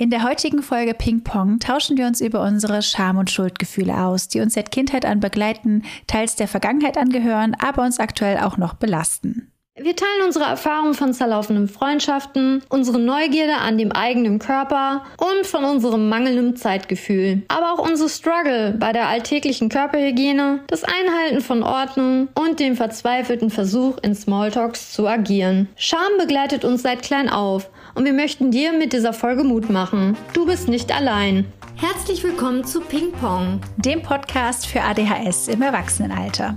In der heutigen Folge Ping Pong tauschen wir uns über unsere Scham- und Schuldgefühle aus, die uns seit Kindheit an begleiten, teils der Vergangenheit angehören, aber uns aktuell auch noch belasten. Wir teilen unsere Erfahrungen von zerlaufenden Freundschaften, unsere Neugierde an dem eigenen Körper und von unserem mangelnden Zeitgefühl. Aber auch unsere Struggle bei der alltäglichen Körperhygiene, das Einhalten von Ordnung und dem verzweifelten Versuch, in Smalltalks zu agieren. Scham begleitet uns seit klein auf und wir möchten dir mit dieser Folge Mut machen. Du bist nicht allein. Herzlich willkommen zu Ping Pong, dem Podcast für ADHS im Erwachsenenalter.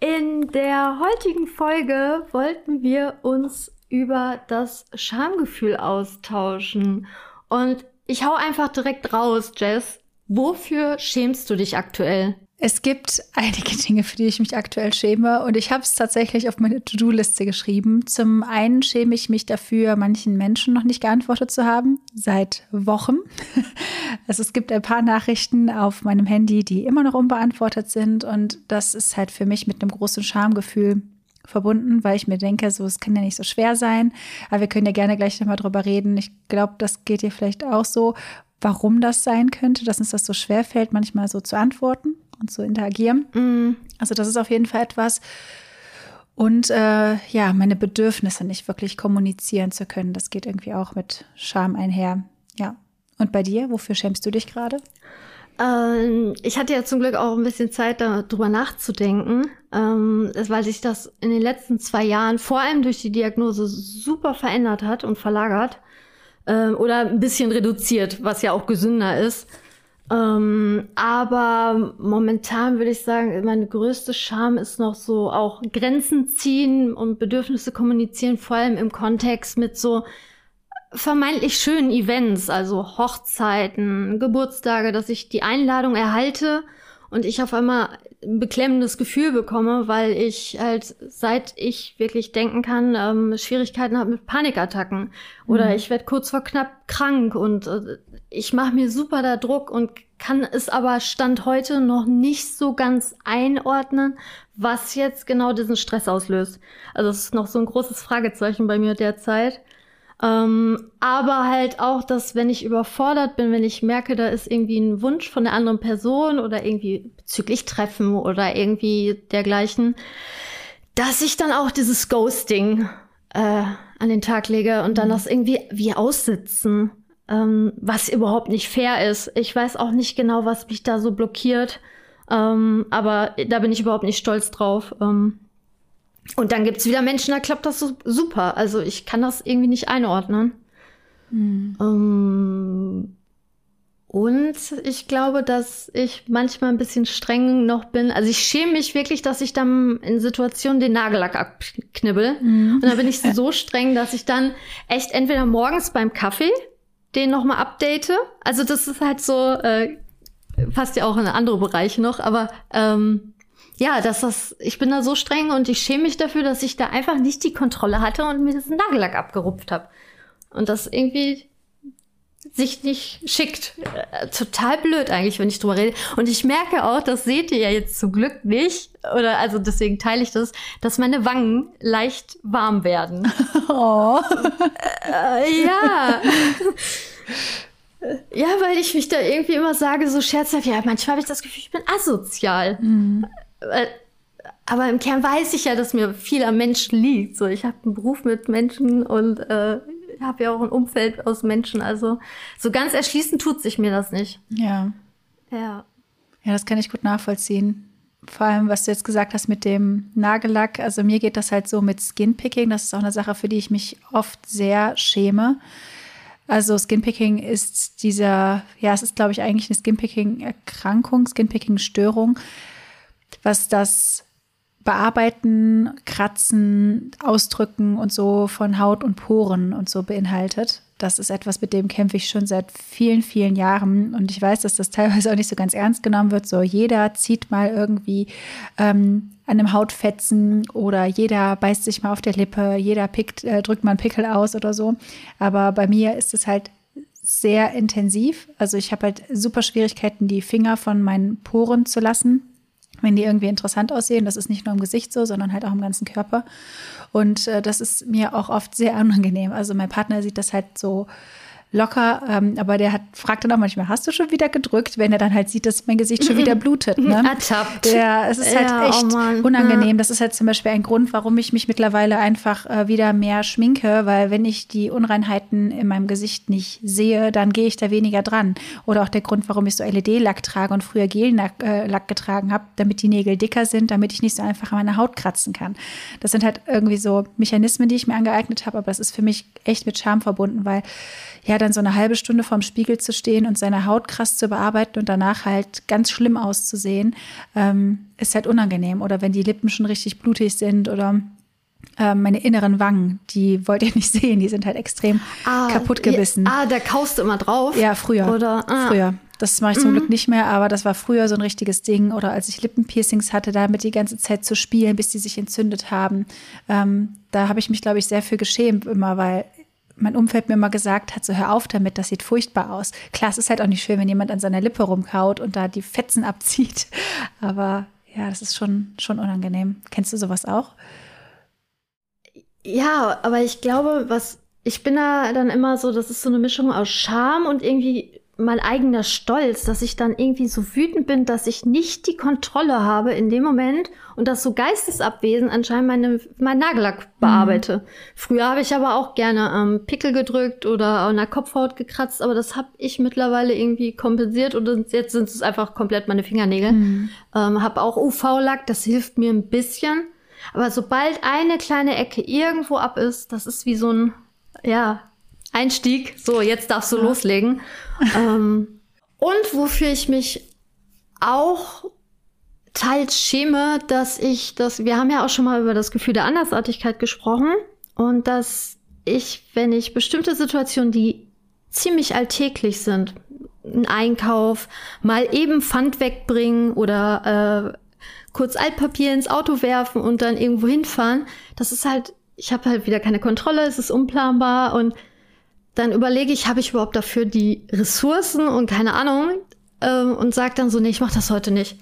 In der heutigen Folge wollten wir uns über das Schamgefühl austauschen. Und ich hau einfach direkt raus, Jess. Wofür schämst du dich aktuell? Es gibt einige Dinge, für die ich mich aktuell schäme und ich habe es tatsächlich auf meine To-Do-Liste geschrieben. Zum einen schäme ich mich dafür, manchen Menschen noch nicht geantwortet zu haben, seit Wochen. Also es gibt ein paar Nachrichten auf meinem Handy, die immer noch unbeantwortet sind und das ist halt für mich mit einem großen Schamgefühl verbunden, weil ich mir denke, so es kann ja nicht so schwer sein, aber wir können ja gerne gleich nochmal drüber reden. Ich glaube, das geht dir vielleicht auch so, warum das sein könnte, dass uns das so schwer fällt, manchmal so zu antworten und zu interagieren. Mm. Also das ist auf jeden Fall etwas. Und äh, ja, meine Bedürfnisse nicht wirklich kommunizieren zu können, das geht irgendwie auch mit Scham einher. Ja. Und bei dir, wofür schämst du dich gerade? Ähm, ich hatte ja zum Glück auch ein bisschen Zeit, darüber nachzudenken, ähm, weil sich das in den letzten zwei Jahren vor allem durch die Diagnose super verändert hat und verlagert ähm, oder ein bisschen reduziert, was ja auch gesünder ist. Ähm, aber momentan würde ich sagen, meine größte Scham ist noch so auch Grenzen ziehen und Bedürfnisse kommunizieren, vor allem im Kontext mit so vermeintlich schönen Events, also Hochzeiten, Geburtstage, dass ich die Einladung erhalte und ich auf einmal ein beklemmendes Gefühl bekomme, weil ich halt, seit ich wirklich denken kann, ähm, Schwierigkeiten habe mit Panikattacken. Oder mhm. ich werde kurz vor knapp krank und äh, ich mache mir super da Druck und kann es aber Stand heute noch nicht so ganz einordnen, was jetzt genau diesen Stress auslöst. Also es ist noch so ein großes Fragezeichen bei mir derzeit. Ähm, aber halt auch, dass wenn ich überfordert bin, wenn ich merke, da ist irgendwie ein Wunsch von der anderen Person oder irgendwie bezüglich Treffen oder irgendwie dergleichen, dass ich dann auch dieses Ghosting äh, an den Tag lege und dann mhm. das irgendwie wie aussitzen, ähm, was überhaupt nicht fair ist. Ich weiß auch nicht genau, was mich da so blockiert, ähm, aber da bin ich überhaupt nicht stolz drauf. Ähm, und dann gibt's wieder Menschen, da klappt das so super. Also ich kann das irgendwie nicht einordnen. Mhm. Und ich glaube, dass ich manchmal ein bisschen streng noch bin. Also ich schäme mich wirklich, dass ich dann in Situationen den Nagellack abknibbel. Mhm. Und dann bin ich so streng, dass ich dann echt entweder morgens beim Kaffee den nochmal update. Also das ist halt so, äh, passt ja auch in andere Bereiche noch, aber ähm, ja, dass das, ich bin da so streng und ich schäme mich dafür, dass ich da einfach nicht die Kontrolle hatte und mir diesen Nagellack abgerupft habe. Und das irgendwie sich nicht schickt. Äh, total blöd eigentlich, wenn ich drüber rede. Und ich merke auch, das seht ihr ja jetzt zum Glück nicht, oder also deswegen teile ich das, dass meine Wangen leicht warm werden. Oh. Äh, ja. Ja, weil ich mich da irgendwie immer sage, so scherzhaft, ja, manchmal habe ich das Gefühl, ich bin asozial. Mhm. Äh, aber im Kern weiß ich ja, dass mir viel am Menschen liegt. So, ich habe einen Beruf mit Menschen und äh, habe ja auch ein Umfeld aus Menschen. Also so ganz erschließen tut sich mir das nicht. Ja. Ja. Ja, das kann ich gut nachvollziehen. Vor allem, was du jetzt gesagt hast mit dem Nagellack. Also mir geht das halt so mit Skinpicking. Das ist auch eine Sache, für die ich mich oft sehr schäme. Also Skinpicking ist dieser, ja, es ist, glaube ich, eigentlich eine Skinpicking-Erkrankung, Skinpicking-Störung was das Bearbeiten, Kratzen, Ausdrücken und so von Haut und Poren und so beinhaltet. das ist etwas, mit dem kämpfe ich schon seit vielen, vielen Jahren. Und ich weiß, dass das teilweise auch nicht so ganz ernst genommen wird. So, jeder zieht mal irgendwie ähm, an einem Hautfetzen oder jeder beißt sich mal auf der Lippe, jeder pickt, äh, drückt mal einen Pickel aus oder so. Aber bei mir ist es halt sehr intensiv. Also ich habe halt super Schwierigkeiten, die Finger von meinen Poren zu lassen wenn die irgendwie interessant aussehen. Das ist nicht nur im Gesicht so, sondern halt auch im ganzen Körper. Und äh, das ist mir auch oft sehr unangenehm. Also mein Partner sieht das halt so locker, ähm, aber der hat, fragt dann auch manchmal, hast du schon wieder gedrückt, wenn er dann halt sieht, dass mein Gesicht schon wieder blutet. Ne? Ertappt. Der, es ist halt ja, echt oh unangenehm. Das ist halt zum Beispiel ein Grund, warum ich mich mittlerweile einfach äh, wieder mehr schminke, weil wenn ich die Unreinheiten in meinem Gesicht nicht sehe, dann gehe ich da weniger dran. Oder auch der Grund, warum ich so LED-Lack trage und früher Gel-Lack äh, getragen habe, damit die Nägel dicker sind, damit ich nicht so einfach an meiner Haut kratzen kann. Das sind halt irgendwie so Mechanismen, die ich mir angeeignet habe, aber das ist für mich echt mit Charme verbunden, weil ja, dann so eine halbe Stunde vorm Spiegel zu stehen und seine Haut krass zu bearbeiten und danach halt ganz schlimm auszusehen, ähm, ist halt unangenehm. Oder wenn die Lippen schon richtig blutig sind oder ähm, meine inneren Wangen, die wollt ihr nicht sehen, die sind halt extrem ah, kaputt gebissen. Ja, ah, da kaust du immer drauf? Ja, früher. Oder, ah. Früher. Das mache ich zum mhm. Glück nicht mehr, aber das war früher so ein richtiges Ding. Oder als ich Lippenpiercings hatte, damit die ganze Zeit zu spielen, bis die sich entzündet haben. Ähm, da habe ich mich, glaube ich, sehr für geschämt immer, weil mein Umfeld mir immer gesagt hat, so hör auf damit, das sieht furchtbar aus. Klar, es ist halt auch nicht schön, wenn jemand an seiner Lippe rumkaut und da die Fetzen abzieht. Aber ja, das ist schon, schon unangenehm. Kennst du sowas auch? Ja, aber ich glaube, was, ich bin da dann immer so, das ist so eine Mischung aus Scham und irgendwie mein eigener Stolz, dass ich dann irgendwie so wütend bin, dass ich nicht die Kontrolle habe in dem Moment und dass so geistesabwesend anscheinend meine, mein Nagellack bearbeite. Mhm. Früher habe ich aber auch gerne ähm, Pickel gedrückt oder an der Kopfhaut gekratzt, aber das habe ich mittlerweile irgendwie kompensiert und jetzt sind es einfach komplett meine Fingernägel. Mhm. Ähm, habe auch UV-Lack, das hilft mir ein bisschen. Aber sobald eine kleine Ecke irgendwo ab ist, das ist wie so ein, ja, Einstieg. So, jetzt darfst du ja. loslegen. ähm, und wofür ich mich auch teils schäme, dass ich das, wir haben ja auch schon mal über das Gefühl der Andersartigkeit gesprochen und dass ich, wenn ich bestimmte Situationen, die ziemlich alltäglich sind, ein Einkauf, mal eben Pfand wegbringen oder äh, kurz Altpapier ins Auto werfen und dann irgendwo hinfahren, das ist halt, ich habe halt wieder keine Kontrolle, es ist unplanbar und dann überlege ich, habe ich überhaupt dafür die Ressourcen und keine Ahnung ähm, und sage dann so, nee, ich mache das heute nicht.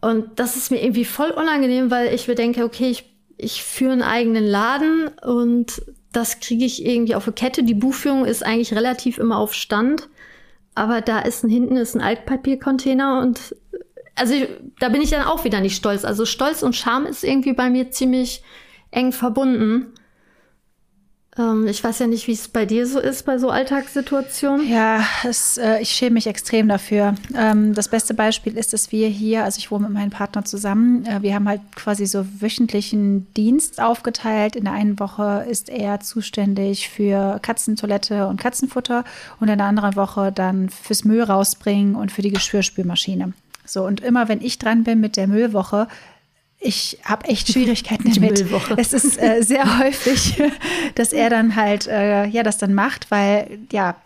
Und das ist mir irgendwie voll unangenehm, weil ich mir denke, okay, ich, ich führe einen eigenen Laden und das kriege ich irgendwie auf eine Kette. Die Buchführung ist eigentlich relativ immer auf Stand, aber da ist ein, hinten ist ein Altpapiercontainer und also da bin ich dann auch wieder nicht stolz. Also Stolz und Scham ist irgendwie bei mir ziemlich eng verbunden. Ähm, ich weiß ja nicht, wie es bei dir so ist, bei so Alltagssituationen. Ja, es, äh, ich schäme mich extrem dafür. Ähm, das beste Beispiel ist, dass wir hier, also ich wohne mit meinem Partner zusammen, äh, wir haben halt quasi so wöchentlichen Dienst aufgeteilt. In der einen Woche ist er zuständig für Katzentoilette und Katzenfutter und in der anderen Woche dann fürs Müll rausbringen und für die Geschirrspülmaschine. So, und immer wenn ich dran bin mit der Müllwoche, ich habe echt Schwierigkeiten damit. Es ist äh, sehr häufig, dass er dann halt äh, ja das dann macht, weil ja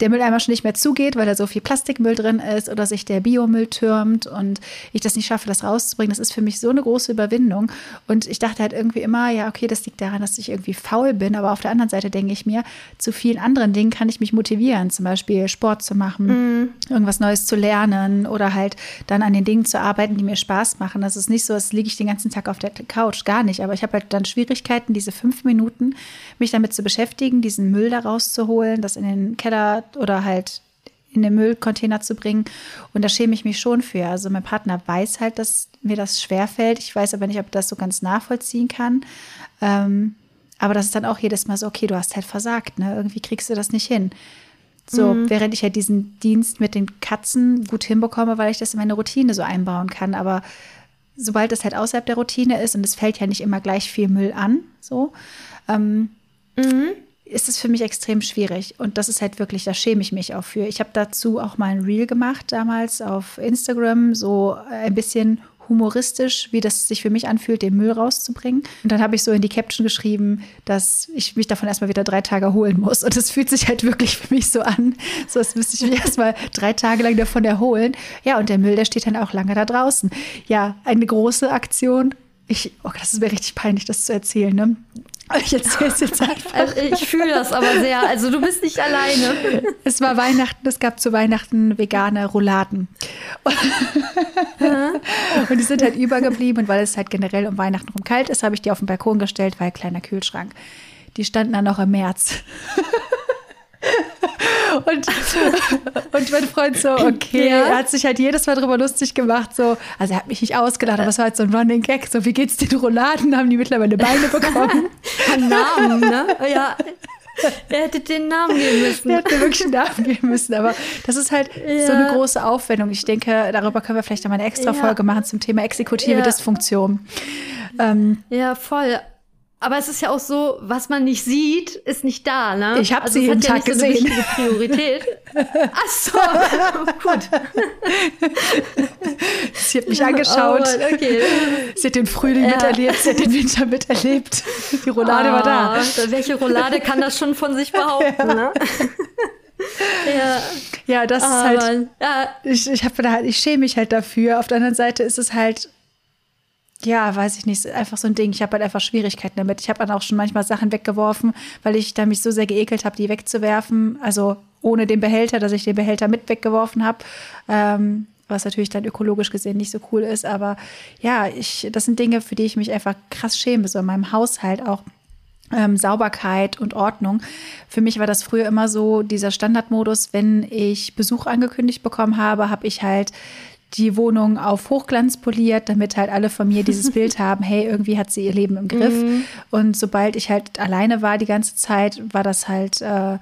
der Mülleimer schon nicht mehr zugeht, weil da so viel Plastikmüll drin ist oder sich der Biomüll türmt und ich das nicht schaffe, das rauszubringen. Das ist für mich so eine große Überwindung. Und ich dachte halt irgendwie immer, ja, okay, das liegt daran, dass ich irgendwie faul bin. Aber auf der anderen Seite denke ich mir, zu vielen anderen Dingen kann ich mich motivieren. Zum Beispiel Sport zu machen, mhm. irgendwas Neues zu lernen oder halt dann an den Dingen zu arbeiten, die mir Spaß machen. Das ist nicht so, als liege ich den ganzen Tag auf der Couch. Gar nicht. Aber ich habe halt dann Schwierigkeiten, diese fünf Minuten mich damit zu beschäftigen, diesen Müll da rauszuholen, das in den Keller oder halt in den Müllcontainer zu bringen. Und da schäme ich mich schon für. Also mein Partner weiß halt, dass mir das schwerfällt. Ich weiß aber nicht, ob das so ganz nachvollziehen kann. Ähm, aber das ist dann auch jedes Mal so, okay, du hast halt versagt, ne? Irgendwie kriegst du das nicht hin. So, mhm. während ich ja halt diesen Dienst mit den Katzen gut hinbekomme, weil ich das in meine Routine so einbauen kann. Aber sobald es halt außerhalb der Routine ist und es fällt ja nicht immer gleich viel Müll an, so, ähm, mhm ist es für mich extrem schwierig. Und das ist halt wirklich, da schäme ich mich auch für. Ich habe dazu auch mal ein Reel gemacht damals auf Instagram, so ein bisschen humoristisch, wie das sich für mich anfühlt, den Müll rauszubringen. Und dann habe ich so in die Caption geschrieben, dass ich mich davon erstmal wieder drei Tage erholen muss. Und es fühlt sich halt wirklich für mich so an, so als müsste ich mich erstmal drei Tage lang davon erholen. Ja, und der Müll, der steht dann auch lange da draußen. Ja, eine große Aktion. Ich, oh, das ist mir richtig peinlich, das zu erzählen. Ne? Ich erzähle es jetzt einfach. Also ich fühle das aber sehr. Also du bist nicht alleine. Es war Weihnachten, es gab zu Weihnachten vegane Rouladen. und die sind halt übergeblieben und weil es halt generell um Weihnachten rum kalt ist, habe ich die auf den Balkon gestellt, weil kleiner Kühlschrank. Die standen dann noch im März. Und, und mein Freund so, okay, ja. er hat sich halt jedes Mal drüber lustig gemacht, so, also er hat mich nicht ausgelacht, aber es war halt so ein Running Gag, so, wie geht's den Rouladen, haben die mittlerweile Beine bekommen. Ein Namen, ne? Ja. Er hätte den Namen geben müssen. Er hätte wirklich einen Namen geben müssen. Aber das ist halt ja. so eine große Aufwendung. Ich denke, darüber können wir vielleicht einmal eine extra Folge ja. machen zum Thema exekutive. Dysfunktion. Ähm, ja, voll. Aber es ist ja auch so, was man nicht sieht, ist nicht da, ne? Ich habe also sie jeden Tag gesehen. So Priorität. Ach so, gut. sie hat mich angeschaut. Oh, okay. Sie hat den Frühling ja. miterlebt, sie hat den Winter miterlebt. Die Roulade oh, war da. Oh, welche Roulade kann das schon von sich behaupten, ja. ne? ja. ja, das oh, ist halt. Ja. Ich, ich, hab, ich schäme mich halt dafür. Auf der anderen Seite ist es halt ja, weiß ich nicht, einfach so ein Ding. Ich habe halt einfach Schwierigkeiten damit. Ich habe dann auch schon manchmal Sachen weggeworfen, weil ich da mich so sehr geekelt habe, die wegzuwerfen. Also ohne den Behälter, dass ich den Behälter mit weggeworfen habe. Ähm, was natürlich dann ökologisch gesehen nicht so cool ist. Aber ja, ich, das sind Dinge, für die ich mich einfach krass schäme, so in meinem Haushalt auch. Ähm, Sauberkeit und Ordnung. Für mich war das früher immer so dieser Standardmodus, wenn ich Besuch angekündigt bekommen habe, habe ich halt die Wohnung auf Hochglanz poliert, damit halt alle von mir dieses Bild haben, hey, irgendwie hat sie ihr Leben im Griff. Mhm. Und sobald ich halt alleine war die ganze Zeit, war das halt äh,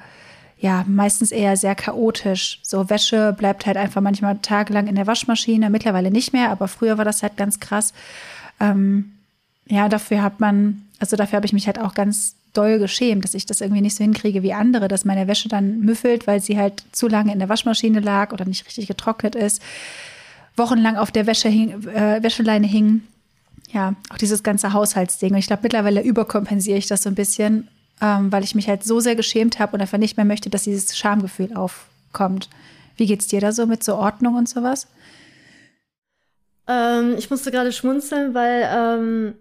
ja meistens eher sehr chaotisch. So Wäsche bleibt halt einfach manchmal tagelang in der Waschmaschine, mittlerweile nicht mehr, aber früher war das halt ganz krass. Ähm, ja, dafür hat man, also dafür habe ich mich halt auch ganz doll geschämt, dass ich das irgendwie nicht so hinkriege wie andere, dass meine Wäsche dann müffelt, weil sie halt zu lange in der Waschmaschine lag oder nicht richtig getrocknet ist wochenlang auf der Wäsche hing, äh, Wäscheleine hing. Ja, auch dieses ganze Haushaltsding. Und ich glaube, mittlerweile überkompensiere ich das so ein bisschen, ähm, weil ich mich halt so sehr geschämt habe und einfach nicht mehr möchte, dass dieses Schamgefühl aufkommt. Wie geht's dir da so mit so Ordnung und sowas? Ähm, ich musste gerade schmunzeln, weil ähm,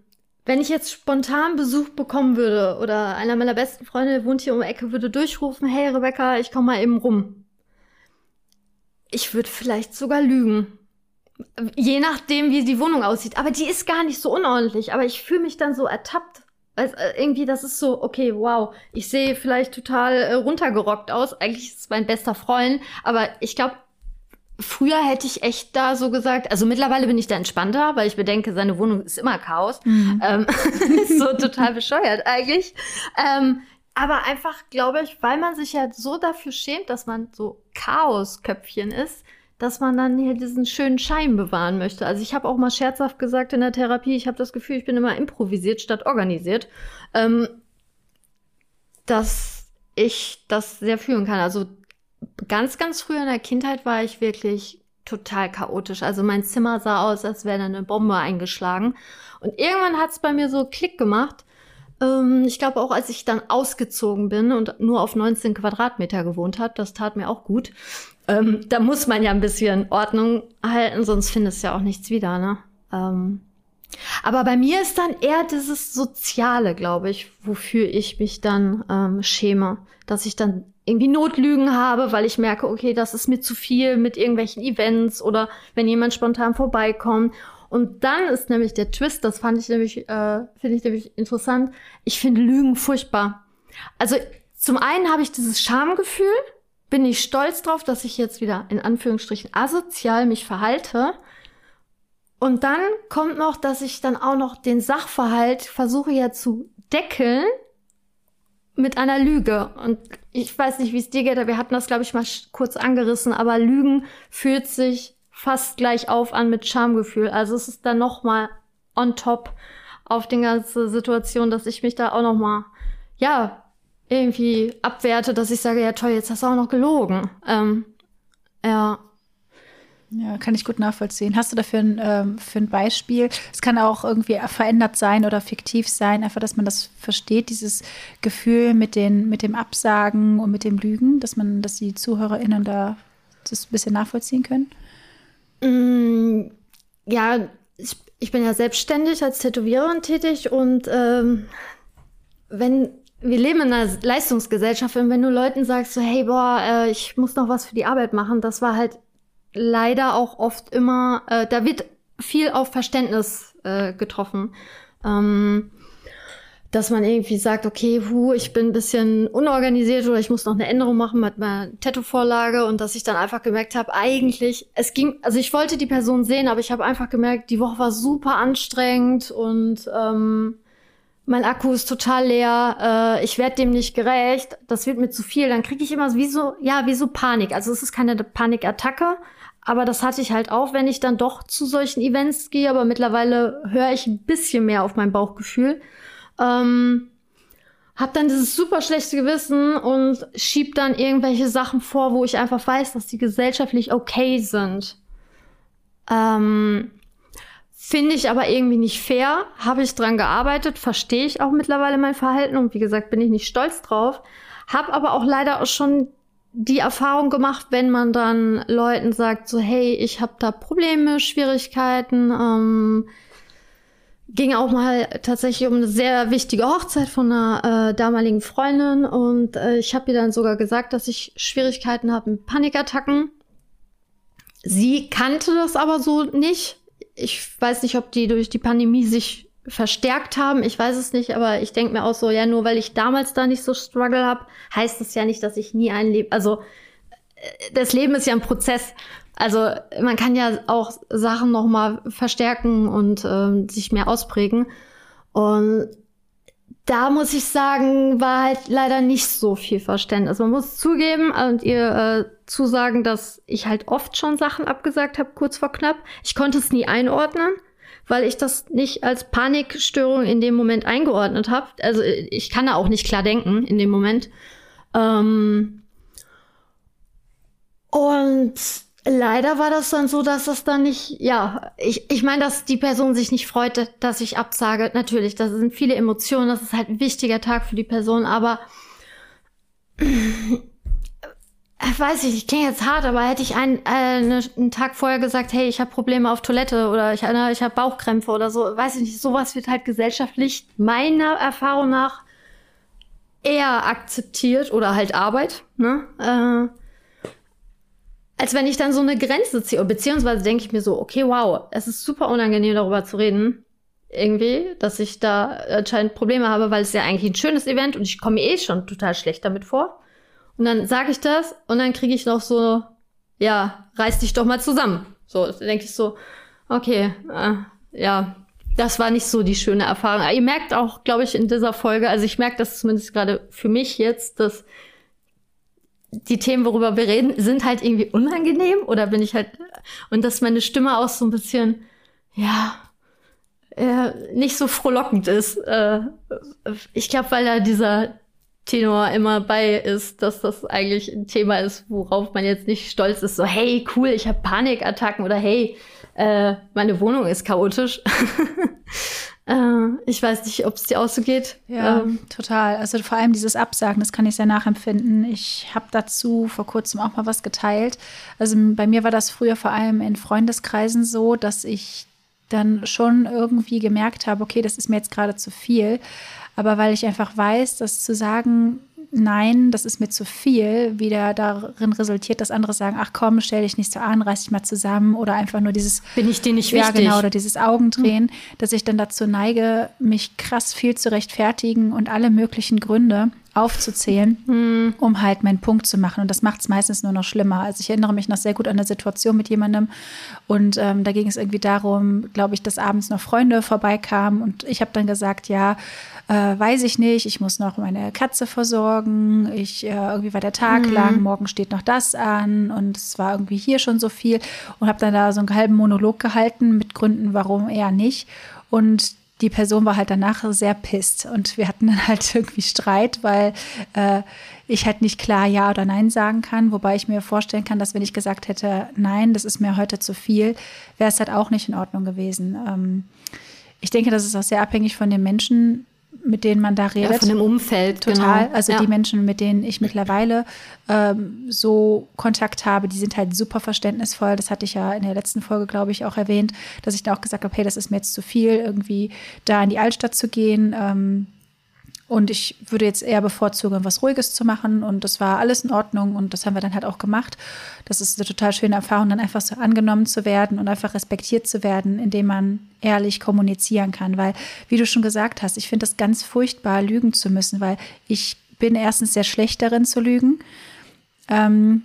wenn ich jetzt spontan Besuch bekommen würde oder einer meiner besten Freunde wohnt hier um die Ecke, würde durchrufen, hey Rebecca, ich komme mal eben rum. Ich würde vielleicht sogar lügen. Je nachdem, wie die Wohnung aussieht. Aber die ist gar nicht so unordentlich. Aber ich fühle mich dann so ertappt. Weil äh, irgendwie, das ist so, okay, wow, ich sehe vielleicht total äh, runtergerockt aus. Eigentlich ist es mein bester Freund. Aber ich glaube, früher hätte ich echt da so gesagt, also mittlerweile bin ich da entspannter, weil ich bedenke, seine Wohnung ist immer Chaos. Mhm. Ähm, ist so total bescheuert eigentlich. Ähm, aber einfach, glaube ich, weil man sich ja so dafür schämt, dass man so Chaosköpfchen ist, dass man dann hier diesen schönen Schein bewahren möchte. Also ich habe auch mal scherzhaft gesagt in der Therapie, ich habe das Gefühl, ich bin immer improvisiert statt organisiert, ähm, dass ich das sehr fühlen kann. Also ganz, ganz früh in der Kindheit war ich wirklich total chaotisch. Also mein Zimmer sah aus, als wäre da eine Bombe eingeschlagen. Und irgendwann hat es bei mir so Klick gemacht. Ähm, ich glaube auch, als ich dann ausgezogen bin und nur auf 19 Quadratmeter gewohnt habe, das tat mir auch gut. Ähm, da muss man ja ein bisschen Ordnung halten, sonst findest du ja auch nichts wieder, ne? Ähm, aber bei mir ist dann eher dieses Soziale, glaube ich, wofür ich mich dann ähm, schäme. Dass ich dann irgendwie Notlügen habe, weil ich merke, okay, das ist mir zu viel mit irgendwelchen Events oder wenn jemand spontan vorbeikommt. Und dann ist nämlich der Twist, das fand ich nämlich, äh, finde ich nämlich interessant. Ich finde Lügen furchtbar. Also zum einen habe ich dieses Schamgefühl, bin ich stolz drauf, dass ich jetzt wieder in Anführungsstrichen asozial mich verhalte. Und dann kommt noch, dass ich dann auch noch den Sachverhalt versuche ja zu deckeln mit einer Lüge. Und ich weiß nicht, wie es dir geht, aber wir hatten das, glaube ich, mal kurz angerissen, aber Lügen fühlt sich fast gleich auf an mit Schamgefühl. Also es ist dann noch mal on top auf die ganze Situation, dass ich mich da auch noch mal, ja, irgendwie abwerte, dass ich sage, ja toll, jetzt hast du auch noch gelogen. Ähm, ja. Ja, kann ich gut nachvollziehen. Hast du dafür ein, ähm, für ein Beispiel? Es kann auch irgendwie verändert sein oder fiktiv sein, einfach, dass man das versteht, dieses Gefühl mit, den, mit dem Absagen und mit dem Lügen, dass man, dass die ZuhörerInnen da das ein bisschen nachvollziehen können? Mm, ja, ich, ich, bin ja selbstständig als Tätowiererin tätig und ähm, wenn wir leben in einer Leistungsgesellschaft und wenn du Leuten sagst, so, hey, boah, äh, ich muss noch was für die Arbeit machen, das war halt leider auch oft immer, äh, da wird viel auf Verständnis äh, getroffen. Ähm, dass man irgendwie sagt, okay, hu, ich bin ein bisschen unorganisiert oder ich muss noch eine Änderung machen mit meiner Tattoo-Vorlage und dass ich dann einfach gemerkt habe, eigentlich, es ging, also ich wollte die Person sehen, aber ich habe einfach gemerkt, die Woche war super anstrengend und ähm, mein Akku ist total leer, äh, ich werde dem nicht gerecht, das wird mir zu viel, dann kriege ich immer wie so, ja, wie so Panik. Also es ist keine Panikattacke, aber das hatte ich halt auch, wenn ich dann doch zu solchen Events gehe. Aber mittlerweile höre ich ein bisschen mehr auf mein Bauchgefühl. Ähm, hab dann dieses super schlechte Gewissen und schieb dann irgendwelche Sachen vor, wo ich einfach weiß, dass die gesellschaftlich okay sind. Ähm, Finde ich aber irgendwie nicht fair. Habe ich dran gearbeitet, verstehe ich auch mittlerweile mein Verhalten und wie gesagt, bin ich nicht stolz drauf. Hab aber auch leider auch schon die Erfahrung gemacht, wenn man dann Leuten sagt, so hey, ich habe da Probleme, Schwierigkeiten. Ähm, ging auch mal tatsächlich um eine sehr wichtige Hochzeit von einer äh, damaligen Freundin und äh, ich habe ihr dann sogar gesagt, dass ich Schwierigkeiten habe mit Panikattacken. Sie kannte das aber so nicht. Ich weiß nicht, ob die durch die Pandemie sich verstärkt haben. Ich weiß es nicht, aber ich denke mir auch so, ja, nur weil ich damals da nicht so Struggle habe, heißt das ja nicht, dass ich nie ein Leben. Also äh, das Leben ist ja ein Prozess. Also man kann ja auch Sachen noch mal verstärken und äh, sich mehr ausprägen. Und da muss ich sagen, war halt leider nicht so viel Verständnis. Man muss zugeben und ihr äh, zusagen, dass ich halt oft schon Sachen abgesagt habe, kurz vor knapp. Ich konnte es nie einordnen weil ich das nicht als Panikstörung in dem Moment eingeordnet habe. Also ich kann da auch nicht klar denken in dem Moment. Ähm und leider war das dann so, dass das dann nicht, ja, ich, ich meine, dass die Person sich nicht freute, dass ich absage. Natürlich, das sind viele Emotionen, das ist halt ein wichtiger Tag für die Person, aber ich weiß nicht, ich klinge jetzt hart, aber hätte ich einen, äh, ne, einen Tag vorher gesagt, hey, ich habe Probleme auf Toilette oder ich, äh, ich habe Bauchkrämpfe oder so, weiß ich nicht, sowas wird halt gesellschaftlich meiner Erfahrung nach eher akzeptiert oder halt Arbeit, ne? Äh, als wenn ich dann so eine Grenze ziehe. Beziehungsweise denke ich mir so, okay, wow, es ist super unangenehm, darüber zu reden. Irgendwie, dass ich da anscheinend Probleme habe, weil es ja eigentlich ein schönes Event und ich komme eh schon total schlecht damit vor. Und dann sage ich das und dann kriege ich noch so, ja, reiß dich doch mal zusammen. So, denke ich so, okay, äh, ja, das war nicht so die schöne Erfahrung. ihr merkt auch, glaube ich, in dieser Folge, also ich merke das zumindest gerade für mich jetzt, dass die Themen, worüber wir reden, sind halt irgendwie unangenehm oder bin ich halt und dass meine Stimme auch so ein bisschen, ja, äh, nicht so frohlockend ist. Äh, ich glaube, weil da dieser Tenor immer bei ist, dass das eigentlich ein Thema ist, worauf man jetzt nicht stolz ist. So, hey, cool, ich habe Panikattacken oder hey, äh, meine Wohnung ist chaotisch. äh, ich weiß nicht, ob es dir auch so geht. Ja, ähm, total. Also vor allem dieses Absagen, das kann ich sehr nachempfinden. Ich habe dazu vor kurzem auch mal was geteilt. Also bei mir war das früher vor allem in Freundeskreisen so, dass ich dann schon irgendwie gemerkt habe, okay, das ist mir jetzt gerade zu viel. Aber weil ich einfach weiß, dass zu sagen, nein, das ist mir zu viel, wieder darin resultiert, dass andere sagen, ach komm, stell dich nicht so an, reiß dich mal zusammen oder einfach nur dieses Bin ich dir nicht wichtig? Ja, genau, oder dieses Augendrehen, mhm. dass ich dann dazu neige, mich krass viel zu rechtfertigen und alle möglichen Gründe aufzuzählen, mhm. um halt meinen Punkt zu machen. Und das macht es meistens nur noch schlimmer. Also ich erinnere mich noch sehr gut an eine Situation mit jemandem und ähm, da ging es irgendwie darum, glaube ich, dass abends noch Freunde vorbeikamen und ich habe dann gesagt, ja, äh, weiß ich nicht, ich muss noch meine Katze versorgen, ich äh, irgendwie war der Tag mhm. lang, morgen steht noch das an und es war irgendwie hier schon so viel und habe dann da so einen halben Monolog gehalten mit Gründen, warum eher nicht. Und die Person war halt danach sehr pisst und wir hatten dann halt irgendwie Streit, weil äh, ich halt nicht klar Ja oder Nein sagen kann, wobei ich mir vorstellen kann, dass wenn ich gesagt hätte, nein, das ist mir heute zu viel, wäre es halt auch nicht in Ordnung gewesen. Ähm, ich denke, das ist auch sehr abhängig von den Menschen, mit denen man da redet. Ja, von dem Umfeld. Total. Genau. Also ja. die Menschen, mit denen ich mittlerweile ähm, so Kontakt habe, die sind halt super verständnisvoll. Das hatte ich ja in der letzten Folge, glaube ich, auch erwähnt, dass ich da auch gesagt habe, hey, das ist mir jetzt zu viel, irgendwie da in die Altstadt zu gehen. Ähm, und ich würde jetzt eher bevorzugen, was Ruhiges zu machen. Und das war alles in Ordnung. Und das haben wir dann halt auch gemacht. Das ist eine total schöne Erfahrung, dann einfach so angenommen zu werden und einfach respektiert zu werden, indem man ehrlich kommunizieren kann. Weil, wie du schon gesagt hast, ich finde es ganz furchtbar, lügen zu müssen, weil ich bin erstens sehr schlecht darin zu lügen. Ähm,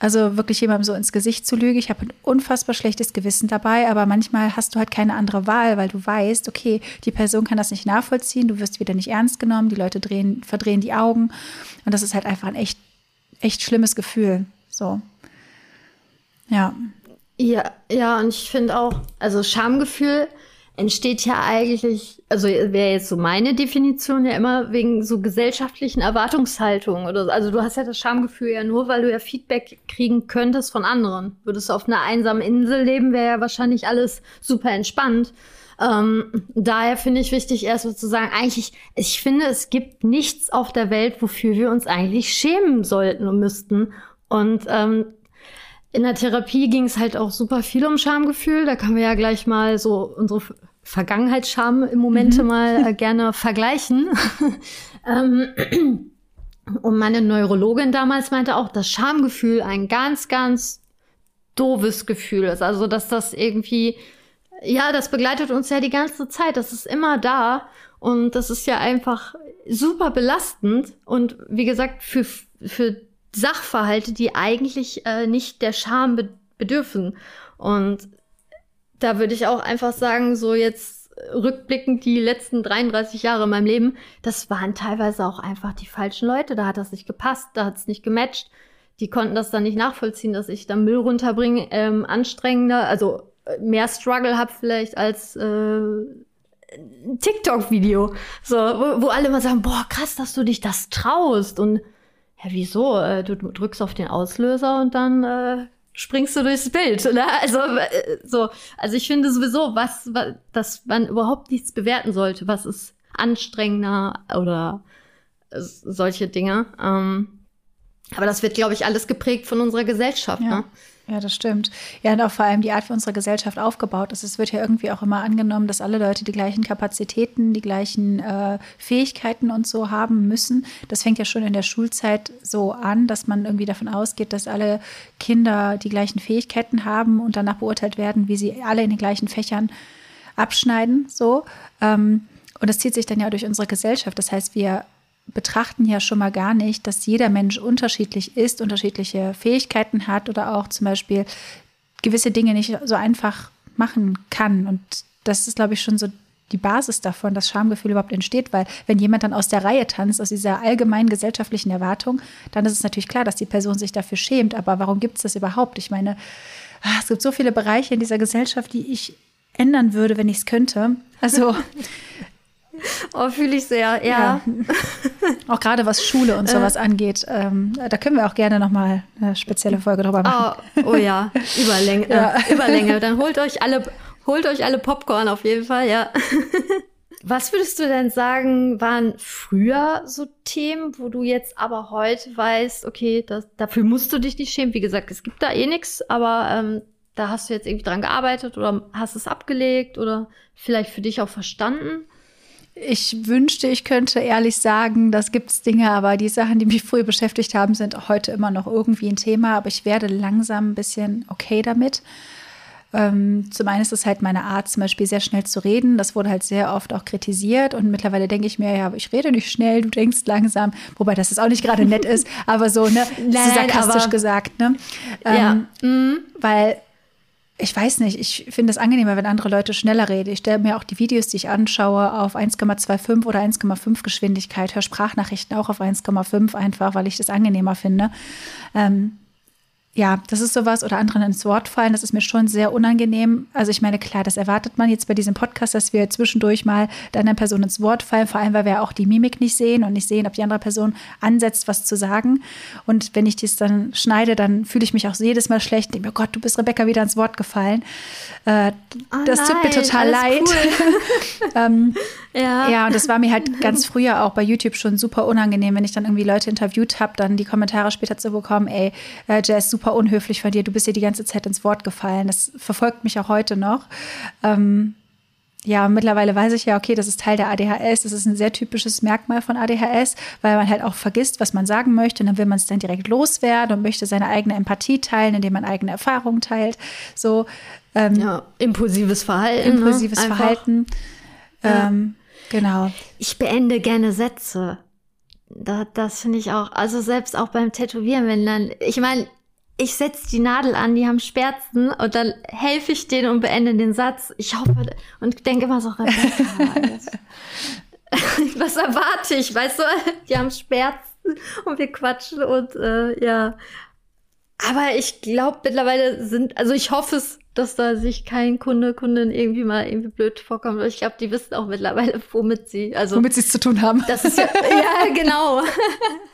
also wirklich jemandem so ins Gesicht zu lügen. Ich habe ein unfassbar schlechtes Gewissen dabei, aber manchmal hast du halt keine andere Wahl, weil du weißt, okay, die Person kann das nicht nachvollziehen, du wirst wieder nicht ernst genommen, die Leute drehen, verdrehen die Augen. Und das ist halt einfach ein echt, echt schlimmes Gefühl. So. Ja. Ja, ja, und ich finde auch, also Schamgefühl entsteht ja eigentlich, also wäre jetzt so meine Definition ja immer wegen so gesellschaftlichen Erwartungshaltungen oder so. Also du hast ja das Schamgefühl ja nur, weil du ja Feedback kriegen könntest von anderen. Würdest du auf einer einsamen Insel leben, wäre ja wahrscheinlich alles super entspannt. Ähm, daher finde ich wichtig, erst so zu sagen, eigentlich, ich finde, es gibt nichts auf der Welt, wofür wir uns eigentlich schämen sollten und müssten. Und ähm, in der Therapie ging es halt auch super viel um Schamgefühl. Da können wir ja gleich mal so unsere Vergangenheitsscham im Moment mhm. mal äh, gerne vergleichen. ähm, und meine Neurologin damals meinte auch, dass Schamgefühl ein ganz, ganz doofes Gefühl ist. Also, dass das irgendwie, ja, das begleitet uns ja die ganze Zeit. Das ist immer da. Und das ist ja einfach super belastend. Und wie gesagt, für, für Sachverhalte, die eigentlich äh, nicht der Scham bedürfen. Und da würde ich auch einfach sagen, so jetzt rückblickend die letzten 33 Jahre in meinem Leben, das waren teilweise auch einfach die falschen Leute. Da hat das nicht gepasst, da hat es nicht gematcht. Die konnten das dann nicht nachvollziehen, dass ich da Müll runterbringe, ähm, anstrengender, also äh, mehr Struggle habe vielleicht als äh, TikTok-Video. So, wo, wo alle mal sagen, boah, krass, dass du dich das traust. Und ja, wieso? Äh, du drückst auf den Auslöser und dann äh, springst du durchs Bild. Ne? Also äh, so, also ich finde sowieso, was, was, dass man überhaupt nichts bewerten sollte, was ist anstrengender oder solche Dinge. Ähm, aber das wird, glaube ich, alles geprägt von unserer Gesellschaft. Ja. Ne? Ja, das stimmt. Ja, und auch vor allem die Art, wie unsere Gesellschaft aufgebaut ist. Es wird ja irgendwie auch immer angenommen, dass alle Leute die gleichen Kapazitäten, die gleichen äh, Fähigkeiten und so haben müssen. Das fängt ja schon in der Schulzeit so an, dass man irgendwie davon ausgeht, dass alle Kinder die gleichen Fähigkeiten haben und danach beurteilt werden, wie sie alle in den gleichen Fächern abschneiden. So. Ähm, und das zieht sich dann ja durch unsere Gesellschaft. Das heißt, wir betrachten ja schon mal gar nicht, dass jeder Mensch unterschiedlich ist, unterschiedliche Fähigkeiten hat oder auch zum Beispiel gewisse Dinge nicht so einfach machen kann. Und das ist, glaube ich, schon so die Basis davon, dass Schamgefühl überhaupt entsteht, weil wenn jemand dann aus der Reihe tanzt, aus dieser allgemeinen gesellschaftlichen Erwartung, dann ist es natürlich klar, dass die Person sich dafür schämt. Aber warum gibt es das überhaupt? Ich meine, ah, es gibt so viele Bereiche in dieser Gesellschaft, die ich ändern würde, wenn ich es könnte. Also Oh, fühle ich sehr, ja. ja. Auch gerade was Schule und sowas äh. angeht. Ähm, da können wir auch gerne nochmal eine spezielle Folge drüber machen. Oh, oh ja, Überlänge. Ja. Äh, Überlänge. Dann holt euch alle, holt euch alle Popcorn auf jeden Fall, ja. Was würdest du denn sagen, waren früher so Themen, wo du jetzt aber heute weißt, okay, das, dafür musst du dich nicht schämen? Wie gesagt, es gibt da eh nichts, aber ähm, da hast du jetzt irgendwie dran gearbeitet oder hast es abgelegt oder vielleicht für dich auch verstanden? Ich wünschte, ich könnte ehrlich sagen, das gibt es Dinge, aber die Sachen, die mich früher beschäftigt haben, sind heute immer noch irgendwie ein Thema. Aber ich werde langsam ein bisschen okay damit. Ähm, zum einen ist es halt meine Art, zum Beispiel sehr schnell zu reden. Das wurde halt sehr oft auch kritisiert. Und mittlerweile denke ich mir, ja, ich rede nicht schnell, du denkst langsam. Wobei das auch nicht gerade nett ist, aber so, ne, Nein, sarkastisch gesagt, ne? Ähm, ja. Mhm. Weil ich weiß nicht, ich finde es angenehmer, wenn andere Leute schneller reden. Ich stelle mir auch die Videos, die ich anschaue, auf 1,25 oder 1,5 Geschwindigkeit, höre Sprachnachrichten auch auf 1,5 einfach, weil ich das angenehmer finde. Ähm, ja, das ist sowas oder anderen ins Wort fallen, das ist mir schon sehr unangenehm. Also ich meine, klar, das erwartet man jetzt bei diesem Podcast, dass wir zwischendurch mal der anderen Person ins Wort fallen, vor allem weil wir auch die Mimik nicht sehen und nicht sehen, ob die andere Person ansetzt, was zu sagen. Und wenn ich das dann schneide, dann fühle ich mich auch jedes Mal schlecht. Denke mir, oh Gott, du bist Rebecca wieder ins Wort gefallen. Äh, oh das tut mir total leid. Cool. ähm, ja. ja, und das war mir halt ganz früher auch bei YouTube schon super unangenehm, wenn ich dann irgendwie Leute interviewt habe, dann die Kommentare später zu bekommen, ey, äh, Jazz, super super unhöflich von dir, du bist dir die ganze Zeit ins Wort gefallen. Das verfolgt mich auch heute noch. Ähm, ja, mittlerweile weiß ich ja, okay, das ist Teil der ADHS. Das ist ein sehr typisches Merkmal von ADHS, weil man halt auch vergisst, was man sagen möchte. Und dann will man es dann direkt loswerden und möchte seine eigene Empathie teilen, indem man eigene Erfahrungen teilt. So ähm, ja, impulsives Verhalten. Ne? Impulsives ne? Verhalten. Ähm, Genau. Ich beende gerne Sätze. Das, das finde ich auch. Also selbst auch beim Tätowieren, wenn dann, ich meine, ich setze die Nadel an, die haben Schmerzen und dann helfe ich denen und beende den Satz. Ich hoffe und denke immer so, Rebecca, was erwarte ich? Weißt du, die haben Schmerzen und wir quatschen und äh, ja. Aber ich glaube mittlerweile sind, also ich hoffe es, dass da sich kein Kunde, Kundin irgendwie mal irgendwie blöd vorkommt. Ich glaube, die wissen auch mittlerweile, womit sie, also. Womit sie es zu tun haben. Das ist ja, ja, genau.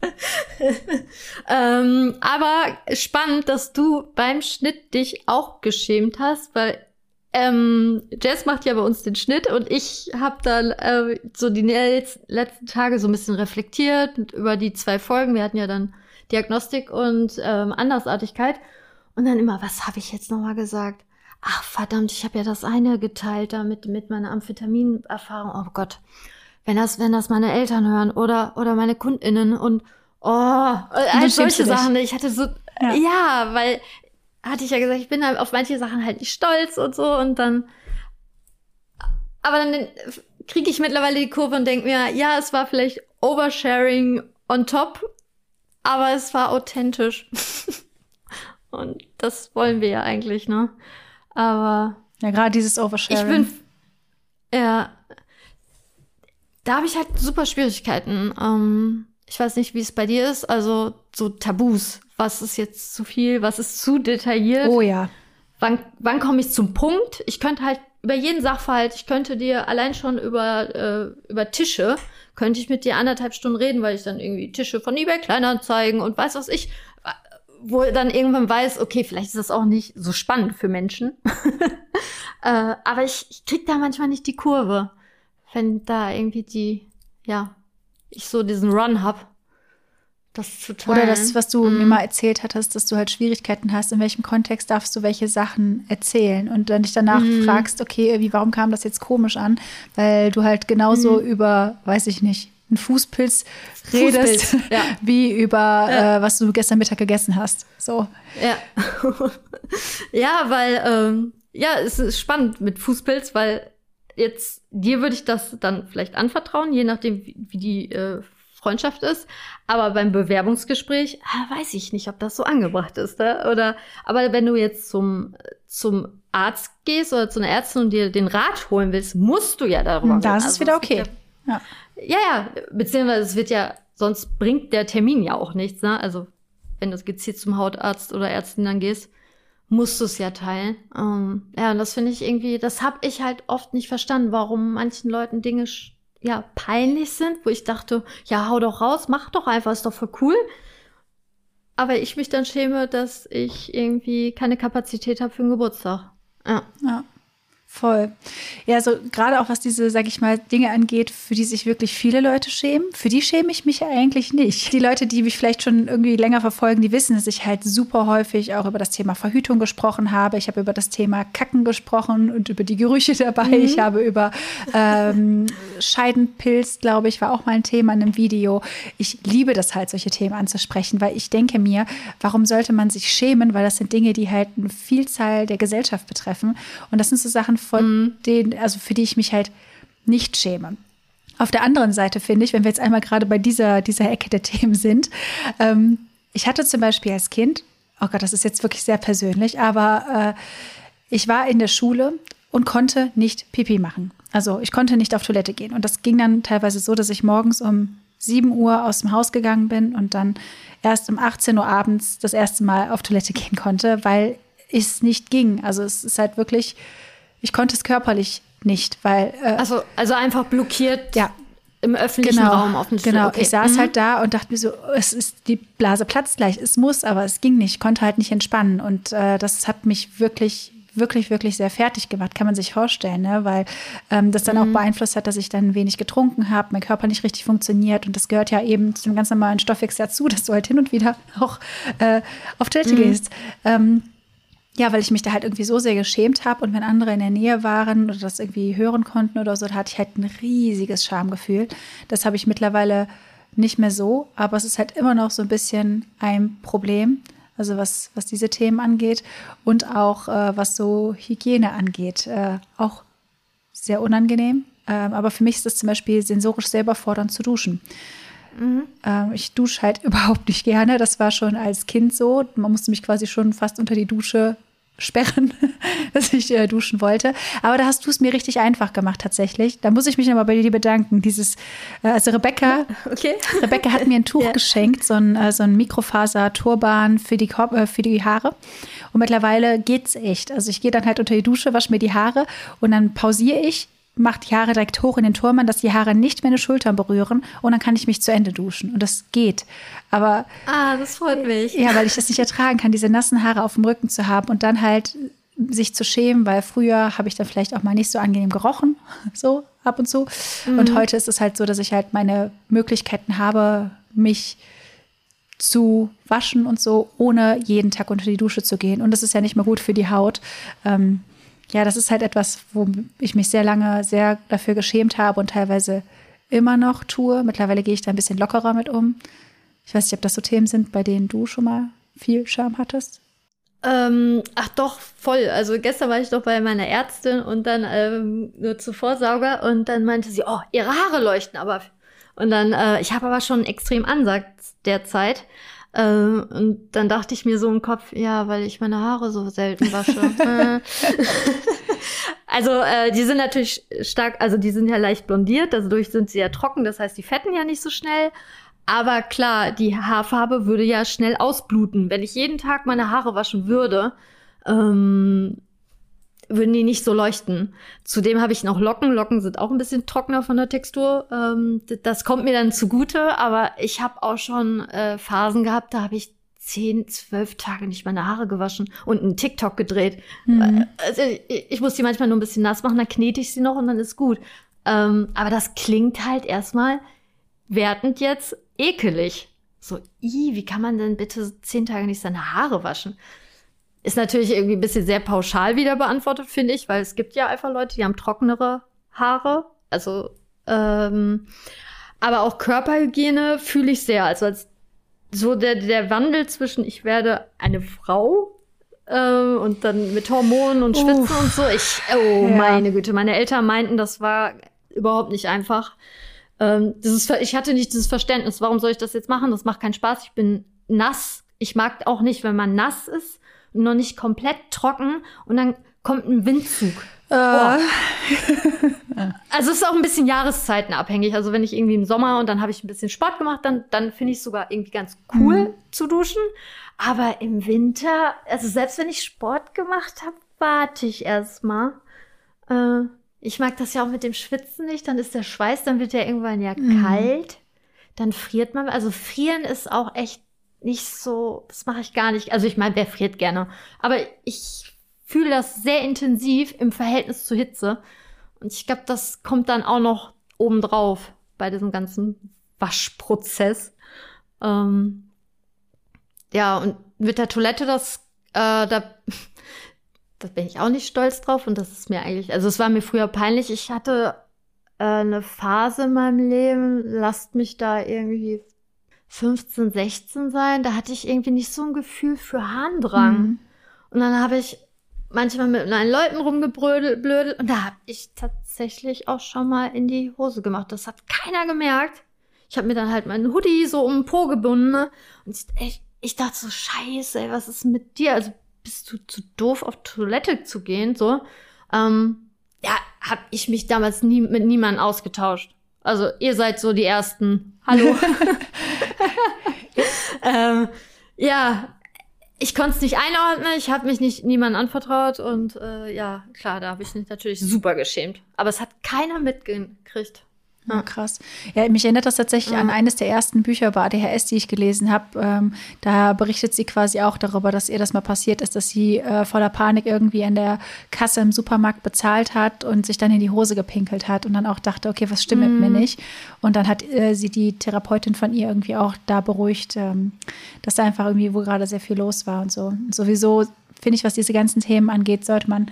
ähm, aber spannend, dass du beim Schnitt dich auch geschämt hast, weil ähm, Jess macht ja bei uns den Schnitt und ich habe dann äh, so die letzten Tage so ein bisschen reflektiert über die zwei Folgen. Wir hatten ja dann Diagnostik und ähm, Andersartigkeit. Und dann immer, was habe ich jetzt nochmal gesagt? Ach verdammt, ich habe ja das eine geteilt da mit, mit meiner Amphetamin-Erfahrung. Oh Gott wenn das, wenn das meine Eltern hören oder, oder meine KundInnen und oh, all solche Sachen. Ich hatte so, ja. ja, weil hatte ich ja gesagt, ich bin halt auf manche Sachen halt nicht stolz und so und dann, aber dann kriege ich mittlerweile die Kurve und denke mir, ja, es war vielleicht Oversharing on top, aber es war authentisch. und das wollen wir ja eigentlich, ne? Aber. Ja, gerade dieses Oversharing. Ich bin, ja, da habe ich halt super Schwierigkeiten. Ähm, ich weiß nicht, wie es bei dir ist. Also so Tabus. Was ist jetzt zu viel? Was ist zu detailliert? Oh ja. Wann, wann komme ich zum Punkt? Ich könnte halt über jeden Sachverhalt, ich könnte dir allein schon über, äh, über Tische, könnte ich mit dir anderthalb Stunden reden, weil ich dann irgendwie Tische von eBay Kleinanzeigen und weiß was ich, wo dann irgendwann weiß, okay, vielleicht ist das auch nicht so spannend für Menschen. äh, aber ich, ich krieg da manchmal nicht die Kurve wenn da irgendwie die, ja, ich so diesen Run hab. Das zu teilen. Oder das, was du mhm. mir mal erzählt hattest, dass du halt Schwierigkeiten hast, in welchem Kontext darfst du welche Sachen erzählen und dann dich danach mhm. fragst, okay, wie, warum kam das jetzt komisch an? Weil du halt genauso mhm. über, weiß ich nicht, einen Fußpilz, Fußpilz redest, ja. wie über ja. äh, was du gestern Mittag gegessen hast. So. Ja. ja, weil ähm, ja, es ist spannend mit Fußpilz, weil jetzt, dir würde ich das dann vielleicht anvertrauen, je nachdem, wie, wie die äh, Freundschaft ist. Aber beim Bewerbungsgespräch ah, weiß ich nicht, ob das so angebracht ist. Ne? Oder aber wenn du jetzt zum, zum Arzt gehst oder zu einer Ärztin und dir den Rat holen willst, musst du ja darüber reden. Da ist also, es wieder okay. Ja, ja, ja, beziehungsweise es wird ja, sonst bringt der Termin ja auch nichts. Ne? Also wenn du gezielt zum Hautarzt oder Ärztin dann gehst musst du es ja teilen. Ähm, ja, und das finde ich irgendwie, das habe ich halt oft nicht verstanden, warum manchen Leuten Dinge ja peinlich sind, wo ich dachte, ja, hau doch raus, mach doch einfach, ist doch voll cool. Aber ich mich dann schäme, dass ich irgendwie keine Kapazität habe für einen Geburtstag. Ja. ja. Voll. Ja, so gerade auch was diese, sag ich mal, Dinge angeht, für die sich wirklich viele Leute schämen, für die schäme ich mich eigentlich nicht. Die Leute, die mich vielleicht schon irgendwie länger verfolgen, die wissen, dass ich halt super häufig auch über das Thema Verhütung gesprochen habe. Ich habe über das Thema Kacken gesprochen und über die Gerüche dabei. Mhm. Ich habe über ähm, Scheidenpilz, glaube ich, war auch mal ein Thema in einem Video. Ich liebe das halt, solche Themen anzusprechen, weil ich denke mir, warum sollte man sich schämen? Weil das sind Dinge, die halt eine Vielzahl der Gesellschaft betreffen. Und das sind so Sachen, von mhm. denen, also für die ich mich halt nicht schäme. Auf der anderen Seite finde ich, wenn wir jetzt einmal gerade bei dieser, dieser Ecke der Themen sind, ähm, ich hatte zum Beispiel als Kind, oh Gott, das ist jetzt wirklich sehr persönlich, aber äh, ich war in der Schule und konnte nicht Pipi machen. Also ich konnte nicht auf Toilette gehen. Und das ging dann teilweise so, dass ich morgens um 7 Uhr aus dem Haus gegangen bin und dann erst um 18 Uhr abends das erste Mal auf Toilette gehen konnte, weil es nicht ging. Also es ist halt wirklich, ich konnte es körperlich nicht, weil. Äh, also, also einfach blockiert. Ja. Im öffentlichen genau, Raum offensichtlich. Genau, okay. ich saß mhm. halt da und dachte mir so, es ist die Blase platzt gleich, es muss, aber es ging nicht, ich konnte halt nicht entspannen und äh, das hat mich wirklich wirklich, wirklich sehr fertig gemacht, kann man sich vorstellen, ne? weil ähm, das dann mhm. auch beeinflusst hat, dass ich dann wenig getrunken habe, mein Körper nicht richtig funktioniert und das gehört ja eben zu einem ganz normalen Stoffwechsel dazu, dass du halt hin und wieder auch äh, auf Toilette mhm. gehst. Ähm, ja, weil ich mich da halt irgendwie so sehr geschämt habe und wenn andere in der Nähe waren oder das irgendwie hören konnten oder so, da hatte ich halt ein riesiges Schamgefühl. Das habe ich mittlerweile nicht mehr so, aber es ist halt immer noch so ein bisschen ein Problem also was, was diese Themen angeht und auch äh, was so Hygiene angeht. Äh, auch sehr unangenehm. Ähm, aber für mich ist es zum Beispiel sensorisch selber fordernd zu duschen. Mhm. Ähm, ich dusche halt überhaupt nicht gerne. Das war schon als Kind so. Man musste mich quasi schon fast unter die Dusche sperren, dass ich äh, duschen wollte. Aber da hast du es mir richtig einfach gemacht tatsächlich. Da muss ich mich aber bei dir bedanken. Dieses, äh, also Rebecca, okay. Rebecca hat mir ein Tuch ja. geschenkt, so ein, äh, so ein Mikrofaser-Turban für die, äh, für die Haare. Und mittlerweile geht's echt. Also ich gehe dann halt unter die Dusche, wasche mir die Haare und dann pausiere ich macht die Haare direkt hoch in den Turm, dass die Haare nicht meine Schultern berühren und dann kann ich mich zu Ende duschen. Und das geht. Aber. Ah, das freut mich. Ja, weil ich das nicht ertragen kann, diese nassen Haare auf dem Rücken zu haben und dann halt sich zu schämen, weil früher habe ich dann vielleicht auch mal nicht so angenehm gerochen, so ab und zu. Mhm. Und heute ist es halt so, dass ich halt meine Möglichkeiten habe, mich zu waschen und so, ohne jeden Tag unter die Dusche zu gehen. Und das ist ja nicht mehr gut für die Haut. Ähm, ja, das ist halt etwas, wo ich mich sehr lange sehr dafür geschämt habe und teilweise immer noch tue. Mittlerweile gehe ich da ein bisschen lockerer mit um. Ich weiß nicht, ob das so Themen sind, bei denen du schon mal viel Scham hattest. Ähm, ach doch, voll. Also gestern war ich doch bei meiner Ärztin und dann ähm, nur zu Vorsauger und dann meinte sie, oh, ihre Haare leuchten aber. Und dann, äh, ich habe aber schon extrem Ansatz derzeit. Ähm, und dann dachte ich mir so im Kopf, ja, weil ich meine Haare so selten wasche. Also äh, die sind natürlich stark, also die sind ja leicht blondiert, dadurch sind sie ja trocken, das heißt, die fetten ja nicht so schnell. Aber klar, die Haarfarbe würde ja schnell ausbluten. Wenn ich jeden Tag meine Haare waschen würde, ähm, würden die nicht so leuchten. Zudem habe ich noch Locken. Locken sind auch ein bisschen trockener von der Textur. Ähm, das kommt mir dann zugute, aber ich habe auch schon äh, Phasen gehabt, da habe ich zehn, zwölf Tage nicht meine Haare gewaschen und einen TikTok gedreht. Mhm. Also ich, ich, muss die manchmal nur ein bisschen nass machen, dann knete ich sie noch und dann ist gut. Ähm, aber das klingt halt erstmal wertend jetzt ekelig. So, i, wie kann man denn bitte zehn Tage nicht seine Haare waschen? Ist natürlich irgendwie ein bisschen sehr pauschal wieder beantwortet, finde ich, weil es gibt ja einfach Leute, die haben trockenere Haare. Also, ähm, aber auch Körperhygiene fühle ich sehr. Also als so der, der Wandel zwischen ich werde eine Frau äh, und dann mit Hormonen und Schwitzen Uff. und so. Ich, oh ja. meine Güte, meine Eltern meinten, das war überhaupt nicht einfach. Ähm, dieses, ich hatte nicht dieses Verständnis, warum soll ich das jetzt machen? Das macht keinen Spaß. Ich bin nass. Ich mag auch nicht, wenn man nass ist noch nicht komplett trocken und dann kommt ein Windzug. Äh. also es ist auch ein bisschen jahreszeitenabhängig. Also wenn ich irgendwie im Sommer und dann habe ich ein bisschen Sport gemacht, dann, dann finde ich es sogar irgendwie ganz cool mhm. zu duschen. Aber im Winter, also selbst wenn ich Sport gemacht habe, warte ich erstmal. Äh, ich mag das ja auch mit dem Schwitzen nicht. Dann ist der Schweiß, dann wird der irgendwann ja mhm. kalt. Dann friert man. Also frieren ist auch echt nicht so, das mache ich gar nicht. Also ich meine, wer friert gerne? Aber ich fühle das sehr intensiv im Verhältnis zur Hitze. Und ich glaube, das kommt dann auch noch obendrauf bei diesem ganzen Waschprozess. Ähm, ja, und mit der Toilette, das, äh, da, das bin ich auch nicht stolz drauf. Und das ist mir eigentlich, also es war mir früher peinlich. Ich hatte äh, eine Phase in meinem Leben, lasst mich da irgendwie 15, 16 sein, da hatte ich irgendwie nicht so ein Gefühl für Harndrang. Mhm. Und dann habe ich manchmal mit meinen Leuten rumgeblödelt und da habe ich tatsächlich auch schon mal in die Hose gemacht. Das hat keiner gemerkt. Ich habe mir dann halt meinen Hoodie so um den Po gebunden ne? und ich, ich dachte so, scheiße, ey, was ist mit dir? Also bist du zu doof, auf Toilette zu gehen? So, ähm, ja, habe ich mich damals nie mit niemandem ausgetauscht. Also ihr seid so die ersten. Hallo. ähm, ja, ich konnte es nicht einordnen, ich habe mich nicht niemand anvertraut und äh, ja, klar, da habe ich mich natürlich super geschämt. Aber es hat keiner mitgekriegt. Ja, krass. Ja, mich erinnert das tatsächlich ja. an eines der ersten Bücher über ADHS, die ich gelesen habe. Ähm, da berichtet sie quasi auch darüber, dass ihr das mal passiert ist, dass sie äh, voller Panik irgendwie an der Kasse im Supermarkt bezahlt hat und sich dann in die Hose gepinkelt hat und dann auch dachte, okay, was stimmt mm. mit mir mhm. nicht? Und dann hat äh, sie die Therapeutin von ihr irgendwie auch da beruhigt, ähm, dass da einfach irgendwie wo gerade sehr viel los war und so. Und sowieso finde ich, was diese ganzen Themen angeht, sollte man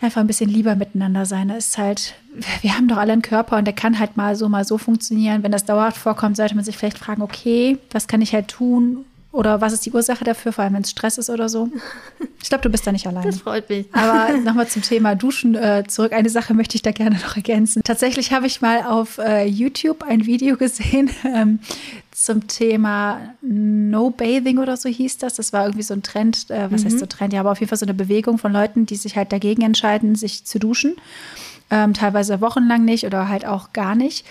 einfach ein bisschen lieber miteinander sein. Das ist halt, wir haben doch alle einen Körper und der kann halt mal so, mal so funktionieren. Wenn das dauerhaft vorkommt, sollte man sich vielleicht fragen, okay, was kann ich halt tun, oder was ist die Ursache dafür, vor allem wenn es Stress ist oder so? Ich glaube, du bist da nicht allein. Das freut mich. Aber nochmal zum Thema Duschen äh, zurück. Eine Sache möchte ich da gerne noch ergänzen. Tatsächlich habe ich mal auf äh, YouTube ein Video gesehen ähm, zum Thema No Bathing oder so hieß das. Das war irgendwie so ein Trend. Äh, was mhm. heißt so Trend? Ja, aber auf jeden Fall so eine Bewegung von Leuten, die sich halt dagegen entscheiden, sich zu duschen. Ähm, teilweise wochenlang nicht oder halt auch gar nicht.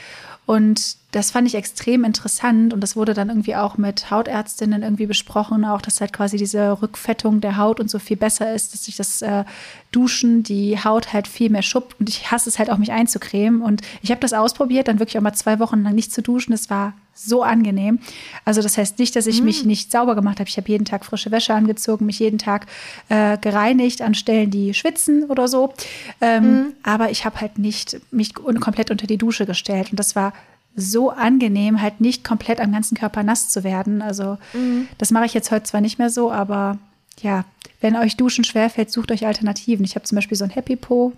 Und das fand ich extrem interessant und das wurde dann irgendwie auch mit Hautärztinnen irgendwie besprochen, auch dass halt quasi diese Rückfettung der Haut und so viel besser ist, dass sich das äh, Duschen die Haut halt viel mehr schuppt und ich hasse es halt auch mich einzucremen und ich habe das ausprobiert, dann wirklich auch mal zwei Wochen lang nicht zu duschen, das war so angenehm. Also das heißt nicht, dass ich mhm. mich nicht sauber gemacht habe. Ich habe jeden Tag frische Wäsche angezogen, mich jeden Tag äh, gereinigt an Stellen, die schwitzen oder so. Ähm, mhm. Aber ich habe halt nicht mich komplett unter die Dusche gestellt und das war so angenehm, halt nicht komplett am ganzen Körper nass zu werden. Also mhm. das mache ich jetzt heute zwar nicht mehr so, aber ja, wenn euch Duschen schwerfällt, sucht euch Alternativen. Ich habe zum Beispiel so ein Happy Po,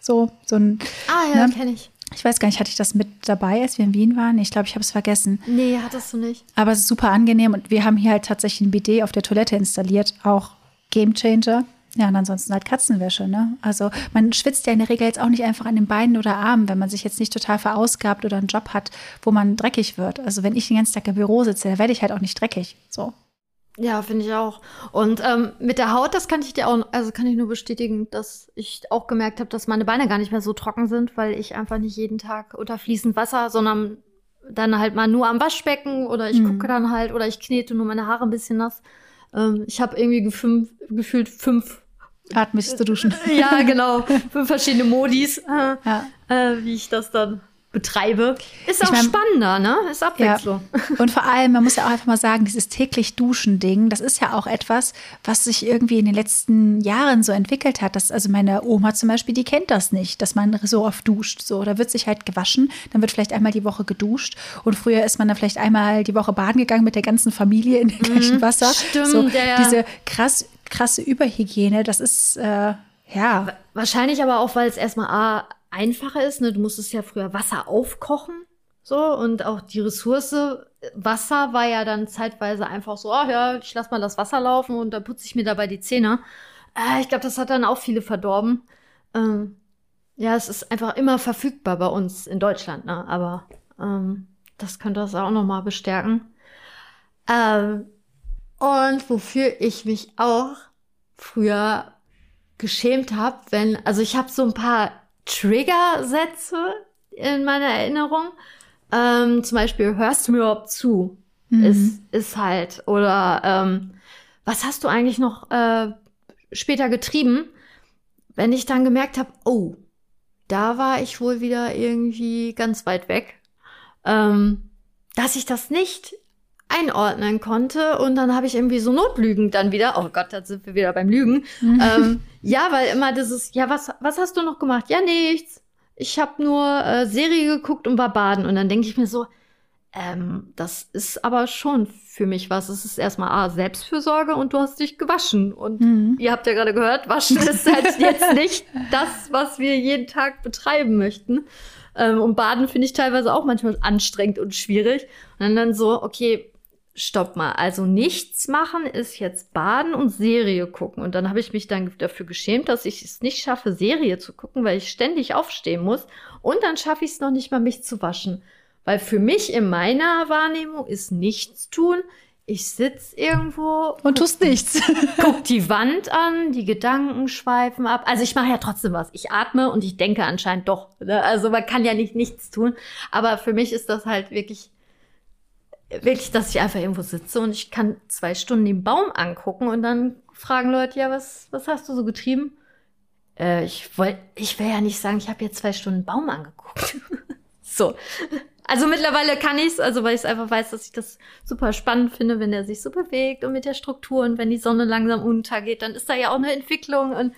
so, so ein. Ah ja, ne? kenne ich. Ich weiß gar nicht, hatte ich das mit dabei, als wir in Wien waren? Ich glaube, ich habe es vergessen. Nee, hattest du nicht. Aber es ist super angenehm und wir haben hier halt tatsächlich ein Bidet auf der Toilette installiert, auch Game Changer. Ja, und ansonsten halt Katzenwäsche, ne? Also man schwitzt ja in der Regel jetzt auch nicht einfach an den Beinen oder Armen, wenn man sich jetzt nicht total verausgabt oder einen Job hat, wo man dreckig wird. Also wenn ich den ganzen Tag im Büro sitze, da werde ich halt auch nicht dreckig. So. Ja, finde ich auch. Und ähm, mit der Haut, das kann ich dir auch, also kann ich nur bestätigen, dass ich auch gemerkt habe, dass meine Beine gar nicht mehr so trocken sind, weil ich einfach nicht jeden Tag unter fließend Wasser, sondern dann halt mal nur am Waschbecken oder ich mhm. gucke dann halt oder ich knete nur meine Haare ein bisschen nass. Ähm, ich habe irgendwie gefühlt fünf Zu duschen. Ja, genau. Fünf verschiedene Modis, äh, ja. äh, wie ich das dann betreibe. Ist auch ich mein, spannender, ne? Ist Abwechslung. Ja. Und vor allem, man muss ja auch einfach mal sagen, dieses täglich Duschen-Ding, das ist ja auch etwas, was sich irgendwie in den letzten Jahren so entwickelt hat. Das, also meine Oma zum Beispiel, die kennt das nicht, dass man so oft duscht. So, da wird sich halt gewaschen, dann wird vielleicht einmal die Woche geduscht. Und früher ist man dann vielleicht einmal die Woche baden gegangen mit der ganzen Familie in dem gleichen mhm. Wasser. Stimmt, so, ja. Diese krass krasse Überhygiene. Das ist, äh, ja. Wahrscheinlich aber auch, weil es erstmal A, einfacher ist. Ne? Du musstest ja früher Wasser aufkochen. So, und auch die Ressource Wasser war ja dann zeitweise einfach so, oh ja, ich lass mal das Wasser laufen und dann putze ich mir dabei die Zähne. Äh, ich glaube, das hat dann auch viele verdorben. Ähm, ja, es ist einfach immer verfügbar bei uns in Deutschland, ne? Aber ähm, das könnte das auch nochmal bestärken. Ähm, und wofür ich mich auch früher geschämt habe, wenn, also ich habe so ein paar Trigger-Sätze in meiner Erinnerung. Ähm, zum Beispiel, hörst du mir überhaupt zu? Mhm. Ist, ist halt. Oder ähm, was hast du eigentlich noch äh, später getrieben? Wenn ich dann gemerkt habe, oh, da war ich wohl wieder irgendwie ganz weit weg. Ähm, dass ich das nicht einordnen konnte. Und dann habe ich irgendwie so Notlügen dann wieder. Oh Gott, da sind wir wieder beim Lügen. Mhm. ähm, ja, weil immer dieses, ja, was, was hast du noch gemacht? Ja, nichts. Ich habe nur äh, Serie geguckt und war baden. Und dann denke ich mir so, ähm, das ist aber schon für mich was. Es ist erstmal A, Selbstfürsorge und du hast dich gewaschen. Und mhm. ihr habt ja gerade gehört, waschen ist halt jetzt nicht das, was wir jeden Tag betreiben möchten. Ähm, und Baden finde ich teilweise auch manchmal anstrengend und schwierig. Und dann so, okay, stopp mal, also nichts machen ist jetzt baden und Serie gucken. Und dann habe ich mich dann dafür geschämt, dass ich es nicht schaffe, Serie zu gucken, weil ich ständig aufstehen muss. Und dann schaffe ich es noch nicht mal, mich zu waschen. Weil für mich in meiner Wahrnehmung ist nichts tun ich sitze irgendwo und tust nichts. guck die Wand an, die Gedanken schweifen ab. Also ich mache ja trotzdem was. Ich atme und ich denke anscheinend doch. Ne? Also man kann ja nicht nichts tun. Aber für mich ist das halt wirklich, wirklich, dass ich einfach irgendwo sitze und ich kann zwei Stunden den Baum angucken und dann fragen Leute, ja, was, was hast du so getrieben? Äh, ich wollte, ich will ja nicht sagen, ich habe jetzt zwei Stunden Baum angeguckt. so. Also mittlerweile kann ich's, also weil ich es einfach weiß, dass ich das super spannend finde, wenn der sich so bewegt und mit der Struktur und wenn die Sonne langsam untergeht, dann ist da ja auch eine Entwicklung und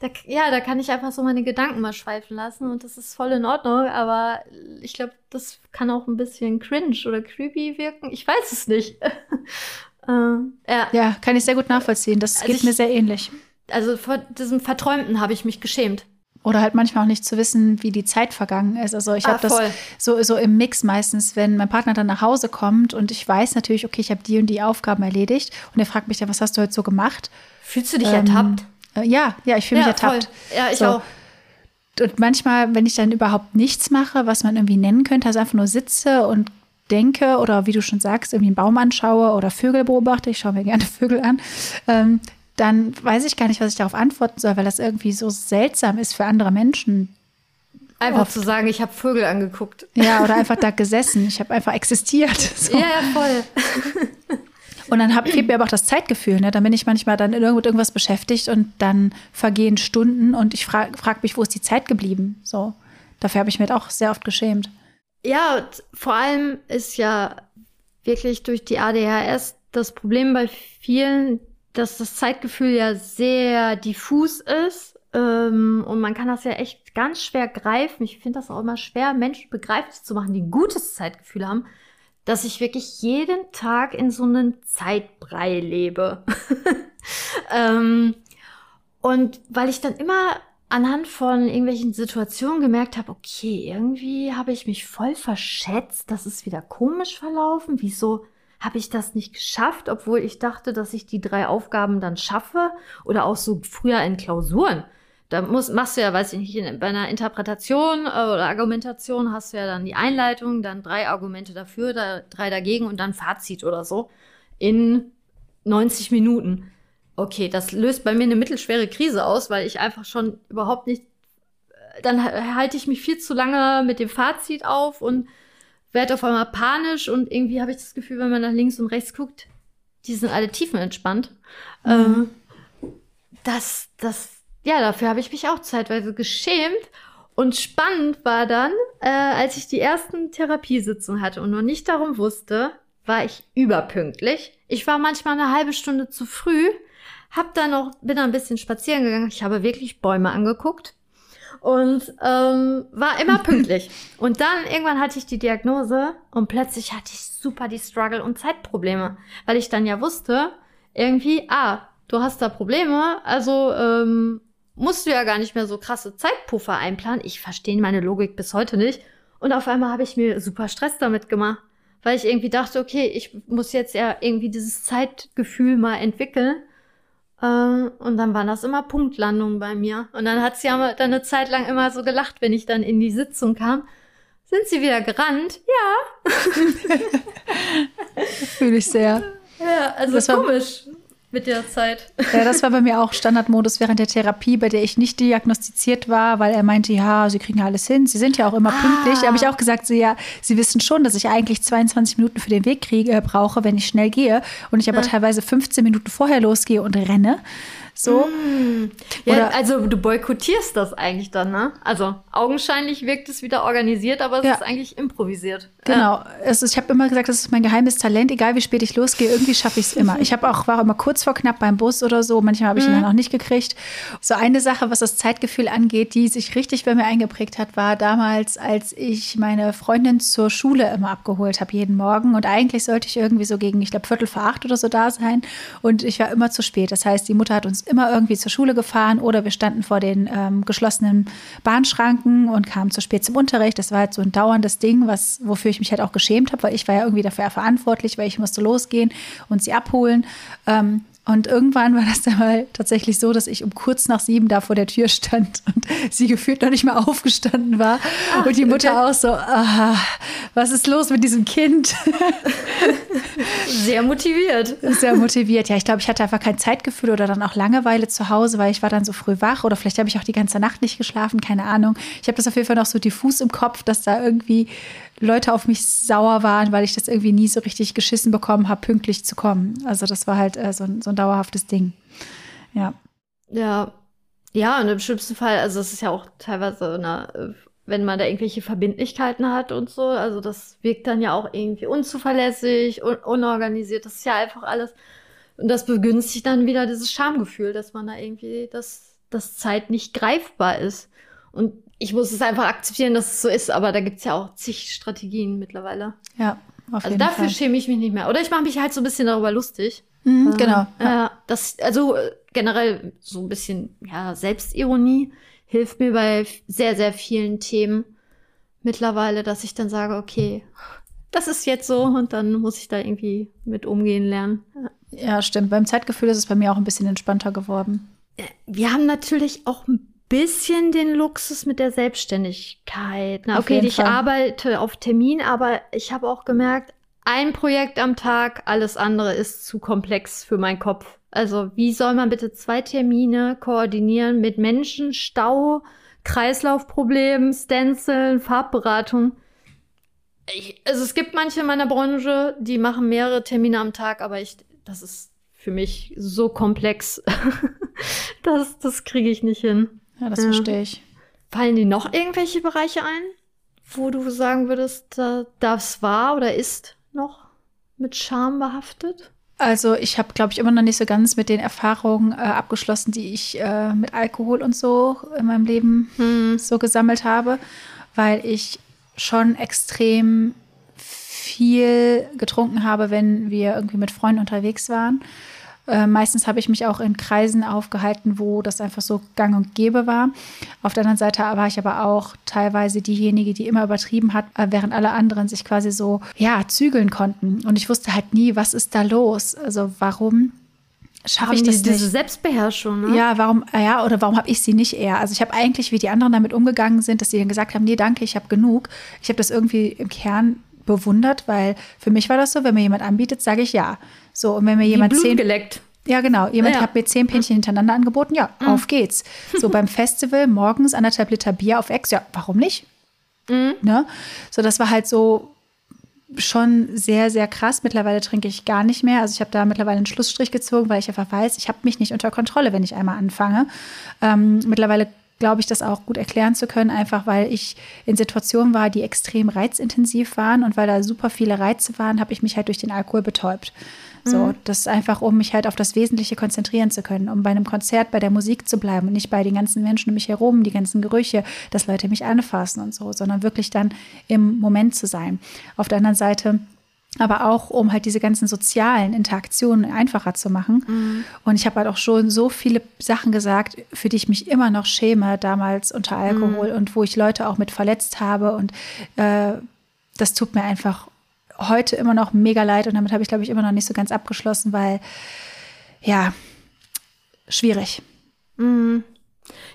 da, ja, da kann ich einfach so meine Gedanken mal schweifen lassen und das ist voll in Ordnung, aber ich glaube, das kann auch ein bisschen cringe oder creepy wirken. Ich weiß es nicht. äh, ja. ja, kann ich sehr gut nachvollziehen. Das also geht ich, mir sehr ähnlich. Also vor diesem Verträumten habe ich mich geschämt. Oder halt manchmal auch nicht zu wissen, wie die Zeit vergangen ist. Also ich ah, habe das so, so im Mix meistens, wenn mein Partner dann nach Hause kommt und ich weiß natürlich, okay, ich habe die und die Aufgaben erledigt und er fragt mich dann, was hast du heute so gemacht? Fühlst du dich ähm, ertappt? Äh, ja, ja, ich fühle ja, mich ertappt. Voll. Ja, ich so. auch. Und manchmal, wenn ich dann überhaupt nichts mache, was man irgendwie nennen könnte, also einfach nur sitze und denke oder wie du schon sagst, irgendwie einen Baum anschaue oder Vögel beobachte, ich schaue mir gerne Vögel an, ähm, dann weiß ich gar nicht, was ich darauf antworten soll, weil das irgendwie so seltsam ist für andere Menschen. Einfach Oft. zu sagen, ich habe Vögel angeguckt. Ja, oder einfach da gesessen. Ich habe einfach existiert. So. Ja, voll. Und dann hab, fehlt mir aber auch das Zeitgefühl. Ne? Dann bin ich manchmal dann mit irgendwas beschäftigt und dann vergehen Stunden und ich frage frag mich, wo ist die Zeit geblieben? So, dafür habe ich mir auch sehr oft geschämt. Ja, vor allem ist ja wirklich durch die ADHS das Problem bei vielen, dass das Zeitgefühl ja sehr diffus ist ähm, und man kann das ja echt ganz schwer greifen. Ich finde das auch immer schwer, Menschen begreiflich zu machen, die ein gutes Zeitgefühl haben, dass ich wirklich jeden Tag in so einem Zeitbrei lebe. ähm, und weil ich dann immer anhand von irgendwelchen Situationen gemerkt habe, okay, irgendwie habe ich mich voll verschätzt, das ist wieder komisch verlaufen. Wieso habe ich das nicht geschafft, obwohl ich dachte, dass ich die drei Aufgaben dann schaffe oder auch so früher in Klausuren. Da muss, machst du ja, weiß ich nicht, bei einer Interpretation äh, oder Argumentation hast du ja dann die Einleitung, dann drei Argumente dafür, da, drei dagegen und dann Fazit oder so in 90 Minuten. Okay, das löst bei mir eine mittelschwere Krise aus, weil ich einfach schon überhaupt nicht, äh, dann halte ich mich viel zu lange mit dem Fazit auf und werde auf einmal panisch und irgendwie habe ich das Gefühl, wenn man nach links und rechts guckt, die sind alle tiefenentspannt. Mhm. Ähm, das, das, ja, dafür habe ich mich auch zeitweise geschämt. Und spannend war dann, äh, als ich die ersten Therapiesitzungen hatte und noch nicht darum wusste, war ich überpünktlich. Ich war manchmal eine halbe Stunde zu früh, hab dann noch, bin dann ein bisschen spazieren gegangen. Ich habe wirklich Bäume angeguckt und ähm, war immer pünktlich. und dann irgendwann hatte ich die Diagnose und plötzlich hatte ich super die Struggle und Zeitprobleme, weil ich dann ja wusste, irgendwie, ah, du hast da Probleme, also ähm, musst du ja gar nicht mehr so krasse Zeitpuffer einplanen. Ich verstehe meine Logik bis heute nicht. Und auf einmal habe ich mir super Stress damit gemacht, weil ich irgendwie dachte, okay, ich muss jetzt ja irgendwie dieses Zeitgefühl mal entwickeln. Ähm, und dann waren das immer Punktlandungen bei mir. Und dann hat sie ja dann eine Zeit lang immer so gelacht, wenn ich dann in die Sitzung kam. Sind sie wieder gerannt? Ja. Fühle ich sehr. Ja, also das komisch mit der Zeit. Ja, das war bei mir auch Standardmodus während der Therapie, bei der ich nicht diagnostiziert war, weil er meinte, ja, Sie kriegen ja alles hin, Sie sind ja auch immer pünktlich. Da habe ich auch gesagt, Sie, ja, Sie wissen schon, dass ich eigentlich 22 Minuten für den Weg kriege, äh, brauche, wenn ich schnell gehe und ich aber ja. teilweise 15 Minuten vorher losgehe und renne. So. Mm. Ja, also du boykottierst das eigentlich dann, ne? Also augenscheinlich wirkt es wieder organisiert, aber es ja. ist eigentlich improvisiert. Genau. Ja. Also ich habe immer gesagt, das ist mein geheimes Talent, egal wie spät ich losgehe, irgendwie schaffe ich es immer. Ich habe auch war immer kurz vor knapp beim Bus oder so, manchmal habe ich mhm. ihn dann auch nicht gekriegt. So eine Sache, was das Zeitgefühl angeht, die sich richtig bei mir eingeprägt hat, war damals, als ich meine Freundin zur Schule immer abgeholt habe jeden Morgen und eigentlich sollte ich irgendwie so gegen, ich glaube Viertel vor acht oder so da sein und ich war immer zu spät. Das heißt, die Mutter hat uns immer irgendwie zur Schule gefahren oder wir standen vor den ähm, geschlossenen Bahnschranken und kamen zu spät zum Unterricht. Das war halt so ein dauerndes Ding, was, wofür ich mich halt auch geschämt habe, weil ich war ja irgendwie dafür verantwortlich, weil ich musste losgehen und sie abholen. Ähm, Und irgendwann war das dann mal tatsächlich so, dass ich um kurz nach sieben da vor der Tür stand und sie gefühlt noch nicht mal aufgestanden war. Ach, und die Mutter okay. auch so, aha, was ist los mit diesem Kind? Sehr motiviert. Sehr motiviert. Ja, ich glaube, ich hatte einfach kein Zeitgefühl oder dann auch Langeweile zu Hause, weil ich war dann so früh wach oder vielleicht habe ich auch die ganze Nacht nicht geschlafen, keine Ahnung. Ich habe das auf jeden Fall noch so diffus im Kopf, dass da irgendwie Leute auf mich sauer waren, weil ich das irgendwie nie so richtig geschissen bekommen habe, pünktlich zu kommen. Also das war halt äh, so, ein, so ein dauerhaftes Ding. Ja. Ja. Ja, und im schlimmsten Fall, also es ist ja auch teilweise, eine, wenn man da irgendwelche Verbindlichkeiten hat und so, also das wirkt dann ja auch irgendwie unzuverlässig, un unorganisiert, das ist ja einfach alles. Und das begünstigt dann wieder dieses Schamgefühl, dass man da irgendwie, dass, dass Zeit nicht greifbar ist. Und ich muss es einfach akzeptieren, dass es so ist, aber da gibt es ja auch zig Strategien mittlerweile. Ja, auf also jeden dafür Fall. schäme ich mich nicht mehr. Oder ich mache mich halt so ein bisschen darüber lustig. Mhm, äh, genau. Ja. das, also äh, generell so ein bisschen ja, Selbstironie hilft mir bei sehr, sehr vielen Themen mittlerweile, dass ich dann sage, okay, das ist jetzt so und dann muss ich da irgendwie mit umgehen lernen. Ja, ja stimmt. Beim Zeitgefühl ist es bei mir auch ein bisschen entspannter geworden. Äh, wir haben natürlich auch ein bisschen den Luxus mit der Selbstständigkeit. Na, okay, ich Fall. arbeite auf Termin, aber ich habe auch gemerkt, ein Projekt am Tag, alles andere ist zu komplex für meinen Kopf. Also wie soll man bitte zwei Termine koordinieren mit Menschen, Stau, Kreislaufproblemen, Stenciln, Farbberatung? Ich, also es gibt manche in meiner Branche, die machen mehrere Termine am Tag, aber ich, das ist für mich so komplex. das das kriege ich nicht hin. Ja, das verstehe ich. Fallen dir noch irgendwelche Bereiche ein, wo du sagen würdest, das war oder ist noch mit Scham behaftet? Also ich habe, glaube ich, immer noch nicht so ganz mit den Erfahrungen äh, abgeschlossen, die ich äh, mit Alkohol und so in meinem Leben hm. so gesammelt habe, weil ich schon extrem viel getrunken habe, wenn wir irgendwie mit Freunden unterwegs waren. Äh, meistens habe ich mich auch in Kreisen aufgehalten, wo das einfach so gang und gäbe war. Auf der anderen Seite war ich aber auch teilweise diejenige, die immer übertrieben hat, äh, während alle anderen sich quasi so, ja, zügeln konnten. Und ich wusste halt nie, was ist da los? Also warum schaffe ich das die, Diese Selbstbeherrschung, ne? Ja, warum, äh, ja, oder warum habe ich sie nicht eher? Also ich habe eigentlich, wie die anderen damit umgegangen sind, dass sie dann gesagt haben, nee, danke, ich habe genug. Ich habe das irgendwie im Kern bewundert, weil für mich war das so, wenn mir jemand anbietet, sage ich ja. So, und wenn mir jemand Blut zehn. geleckt. Ja, genau. Jemand ja. hat mir zehn Päckchen hintereinander angeboten. Ja, mhm. auf geht's. So beim Festival morgens anderthalb Liter Bier auf Ex. Ja, warum nicht? Mhm. Ne? So, das war halt so schon sehr, sehr krass. Mittlerweile trinke ich gar nicht mehr. Also ich habe da mittlerweile einen Schlussstrich gezogen, weil ich einfach weiß, ich habe mich nicht unter Kontrolle, wenn ich einmal anfange. Ähm, mittlerweile glaube ich, das auch gut erklären zu können, einfach weil ich in Situationen war, die extrem reizintensiv waren und weil da super viele Reize waren, habe ich mich halt durch den Alkohol betäubt. So, mhm. das ist einfach, um mich halt auf das Wesentliche konzentrieren zu können, um bei einem Konzert bei der Musik zu bleiben und nicht bei den ganzen Menschen um mich herum, die ganzen Gerüche, dass Leute mich anfassen und so, sondern wirklich dann im Moment zu sein. Auf der anderen Seite aber auch um halt diese ganzen sozialen Interaktionen einfacher zu machen. Mhm. Und ich habe halt auch schon so viele Sachen gesagt, für die ich mich immer noch schäme, damals unter Alkohol mhm. und wo ich Leute auch mit verletzt habe. Und äh, das tut mir einfach heute immer noch mega leid und damit habe ich, glaube ich, immer noch nicht so ganz abgeschlossen, weil ja, schwierig. Mhm.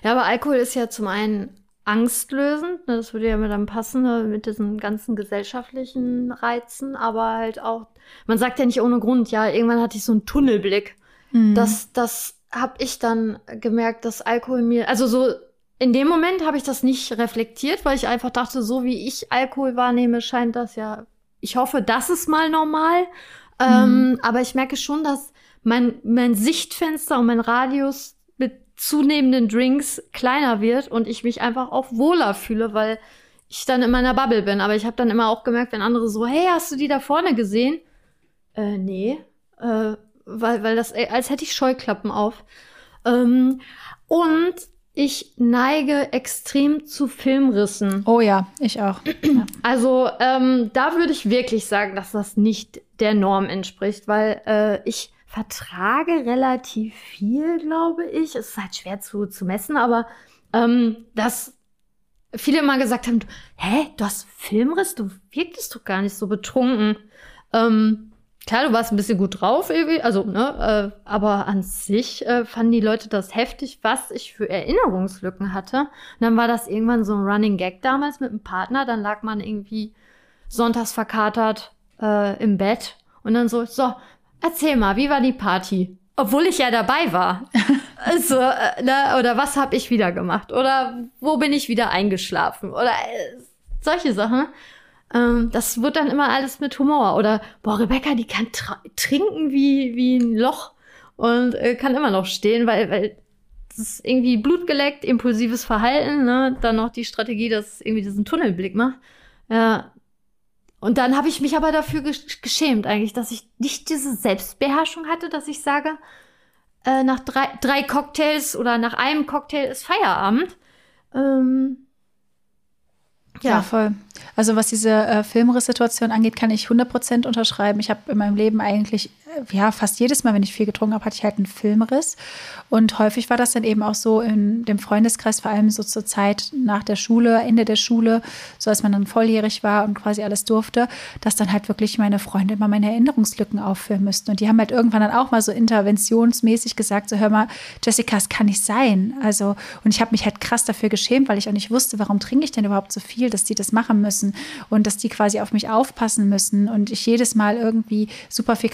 Ja, aber Alkohol ist ja zum einen angstlösend. Ne, das würde ja mit dann passen ne, mit diesen ganzen gesellschaftlichen Reizen, aber halt auch, man sagt ja nicht ohne Grund, ja, irgendwann hatte ich so einen Tunnelblick. Mhm. Das, das habe ich dann gemerkt, dass Alkohol mir, also so in dem Moment habe ich das nicht reflektiert, weil ich einfach dachte, so wie ich Alkohol wahrnehme, scheint das ja, ich hoffe, das ist mal normal. Mhm. Ähm, aber ich merke schon, dass mein, mein Sichtfenster und mein Radius zunehmenden Drinks kleiner wird und ich mich einfach auch wohler fühle, weil ich dann in meiner Bubble bin. Aber ich habe dann immer auch gemerkt, wenn andere so, hey, hast du die da vorne gesehen? Äh, nee. Äh, weil, weil das, äh, als hätte ich Scheuklappen auf. Ähm, und ich neige extrem zu Filmrissen. Oh ja, ich auch. Ja. Also ähm, da würde ich wirklich sagen, dass das nicht der Norm entspricht, weil äh, ich vertrage relativ viel, glaube ich. Es ist halt schwer zu, zu messen, aber ähm, dass viele immer gesagt haben, hä, du hast Filmriss, du wirktest doch gar nicht so betrunken. Ähm, klar, du warst ein bisschen gut drauf, also, ne, äh, aber an sich äh, fanden die Leute das heftig, was ich für Erinnerungslücken hatte. Und dann war das irgendwann so ein Running Gag damals mit einem Partner, dann lag man irgendwie sonntags verkatert äh, im Bett und dann so, so, erzähl mal, wie war die Party? Obwohl ich ja dabei war. also, äh, ne, oder was habe ich wieder gemacht? Oder wo bin ich wieder eingeschlafen? Oder äh, solche Sachen. Ähm, das wird dann immer alles mit Humor. Oder, boah, Rebecca, die kann trinken wie, wie ein Loch und äh, kann immer noch stehen, weil, weil das ist irgendwie blutgeleckt, impulsives Verhalten, ne? Dann noch die Strategie, dass irgendwie diesen Tunnelblick macht. Ja. Und dann habe ich mich aber dafür geschämt eigentlich, dass ich nicht diese Selbstbeherrschung hatte, dass ich sage, äh, nach drei, drei Cocktails oder nach einem Cocktail ist Feierabend. Ähm, ja. ja, voll. Also was diese äh, Filmriss-Situation angeht, kann ich 100% unterschreiben. Ich habe in meinem Leben eigentlich, ja, fast jedes Mal, wenn ich viel getrunken habe, hatte ich halt einen Filmriss. Und häufig war das dann eben auch so in dem Freundeskreis, vor allem so zur Zeit nach der Schule, Ende der Schule, so als man dann volljährig war und quasi alles durfte, dass dann halt wirklich meine Freunde immer meine Erinnerungslücken auffüllen müssten. Und die haben halt irgendwann dann auch mal so interventionsmäßig gesagt, so hör mal, Jessica, es kann nicht sein. Also, und ich habe mich halt krass dafür geschämt, weil ich auch nicht wusste, warum trinke ich denn überhaupt so viel, dass die das machen müssen und dass die quasi auf mich aufpassen müssen und ich jedes Mal irgendwie super viel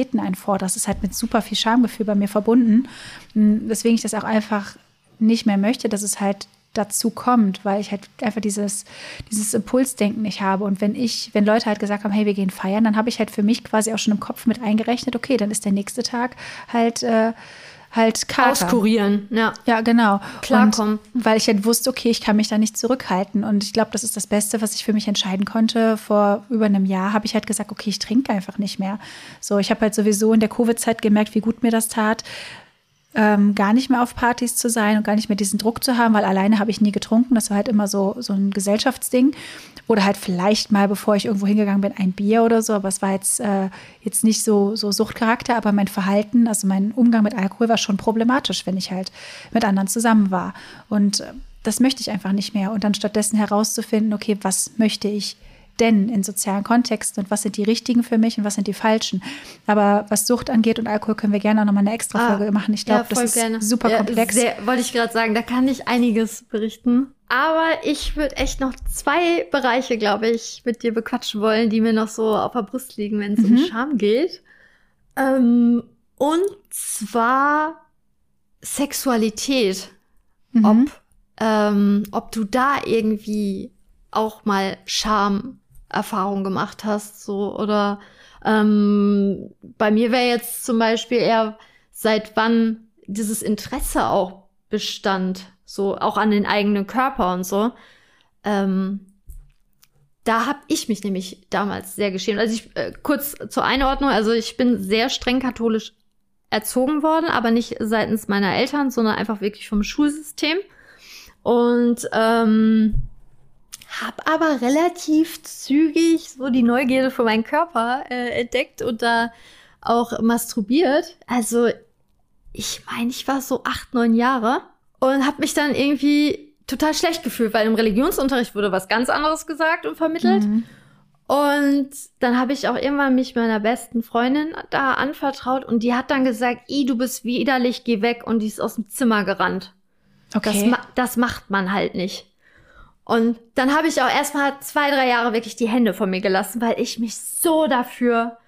Kapazitäten einfordere. Das ist halt mit super viel Schamgefühl bei mir verbunden. Deswegen ich das auch einfach nicht mehr möchte, dass es halt dazu kommt, weil ich halt einfach dieses, dieses Impulsdenken nicht habe. Und wenn ich, wenn Leute halt gesagt haben, hey, wir gehen feiern, dann habe ich halt für mich quasi auch schon im Kopf mit eingerechnet, okay, dann ist der nächste Tag halt äh, halt Kater. Auskurieren, ja. Ja, genau. Klarkommen. Und weil ich halt wusste, okay, ich kann mich da nicht zurückhalten. Und ich glaube, das ist das Beste, was ich für mich entscheiden konnte. Vor über einem Jahr habe ich halt gesagt, okay, ich trinke einfach nicht mehr. So, ich habe halt sowieso in der Covid-Zeit gemerkt, wie gut mir das tat, ähm, gar nicht mehr auf Partys zu sein und gar nicht mehr diesen Druck zu haben, weil alleine habe ich nie getrunken. Das war halt immer so, so ein Gesellschaftsding. Oder halt vielleicht mal, bevor ich irgendwo hingegangen bin, ein Bier oder so. Aber es war jetzt, äh, jetzt nicht so, so Suchtcharakter, aber mein Verhalten, also mein Umgang mit Alkohol war schon problematisch, wenn ich halt mit anderen zusammen war. Und äh, das möchte ich einfach nicht mehr. Und dann stattdessen herauszufinden, okay, was möchte ich denn in sozialen Kontexten und was sind die richtigen für mich und was sind die falschen. Aber was Sucht angeht und Alkohol können wir gerne auch nochmal eine extra ah, Folge ah, machen. Ich glaube, ja, das ist gerne. super komplex. Ja, wollte ich gerade sagen, da kann ich einiges berichten. Aber ich würde echt noch zwei Bereiche, glaube ich, mit dir bequatschen wollen, die mir noch so auf der Brust liegen, wenn es mhm. um Scham geht. Ähm, und zwar Sexualität. Mhm. Ob, ähm, ob du da irgendwie auch mal Scham Erfahrung gemacht hast, so oder ähm, bei mir wäre jetzt zum Beispiel eher, seit wann dieses Interesse auch bestand, so auch an den eigenen Körper und so. Ähm, da habe ich mich nämlich damals sehr geschämt. Also ich äh, kurz zur Einordnung, also ich bin sehr streng katholisch erzogen worden, aber nicht seitens meiner Eltern, sondern einfach wirklich vom Schulsystem. Und ähm, habe aber relativ zügig so die Neugierde für meinen Körper äh, entdeckt und da auch masturbiert. Also ich meine, ich war so acht, neun Jahre und habe mich dann irgendwie total schlecht gefühlt, weil im Religionsunterricht wurde was ganz anderes gesagt und vermittelt. Mhm. Und dann habe ich auch irgendwann mich meiner besten Freundin da anvertraut und die hat dann gesagt, I, du bist widerlich, geh weg und die ist aus dem Zimmer gerannt. Okay. Das, das macht man halt nicht. Und dann habe ich auch erstmal zwei, drei Jahre wirklich die Hände von mir gelassen, weil ich mich so dafür